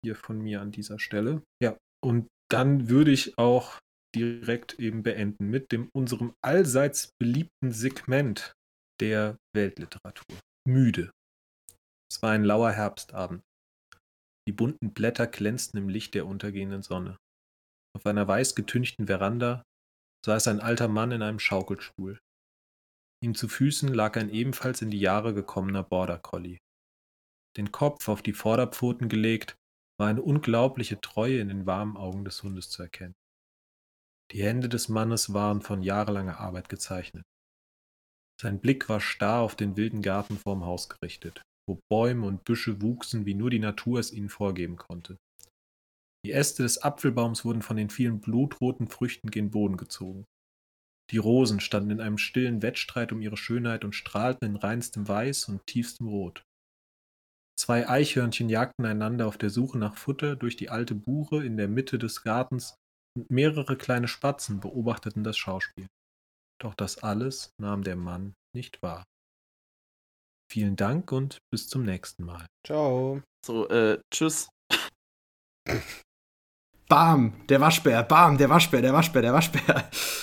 hier von mir an dieser Stelle. Ja, und dann würde ich auch direkt eben beenden mit dem unserem allseits beliebten Segment der Weltliteratur. Müde. Es war ein lauer Herbstabend. Die bunten Blätter glänzten im Licht der untergehenden Sonne. Auf einer weiß getünchten Veranda saß ein alter Mann in einem Schaukelstuhl. Ihm zu Füßen lag ein ebenfalls in die Jahre gekommener Border Collie. Den Kopf auf die Vorderpfoten gelegt, war eine unglaubliche Treue in den warmen Augen des Hundes zu erkennen. Die Hände des Mannes waren von jahrelanger Arbeit gezeichnet. Sein Blick war starr auf den wilden Garten vorm Haus gerichtet, wo Bäume und Büsche wuchsen, wie nur die Natur es ihnen vorgeben konnte. Die Äste des Apfelbaums wurden von den vielen blutroten Früchten gen Boden gezogen. Die Rosen standen in einem stillen Wettstreit um ihre Schönheit und strahlten in reinstem Weiß und tiefstem Rot. Zwei Eichhörnchen jagten einander auf der Suche nach Futter durch die alte Buche in der Mitte des Gartens und mehrere kleine Spatzen beobachteten das Schauspiel. Doch das alles nahm der Mann nicht wahr. Vielen Dank und bis zum nächsten Mal. Ciao. So, äh, tschüss. Bam, der Waschbär, bam, der Waschbär, der Waschbär, der Waschbär.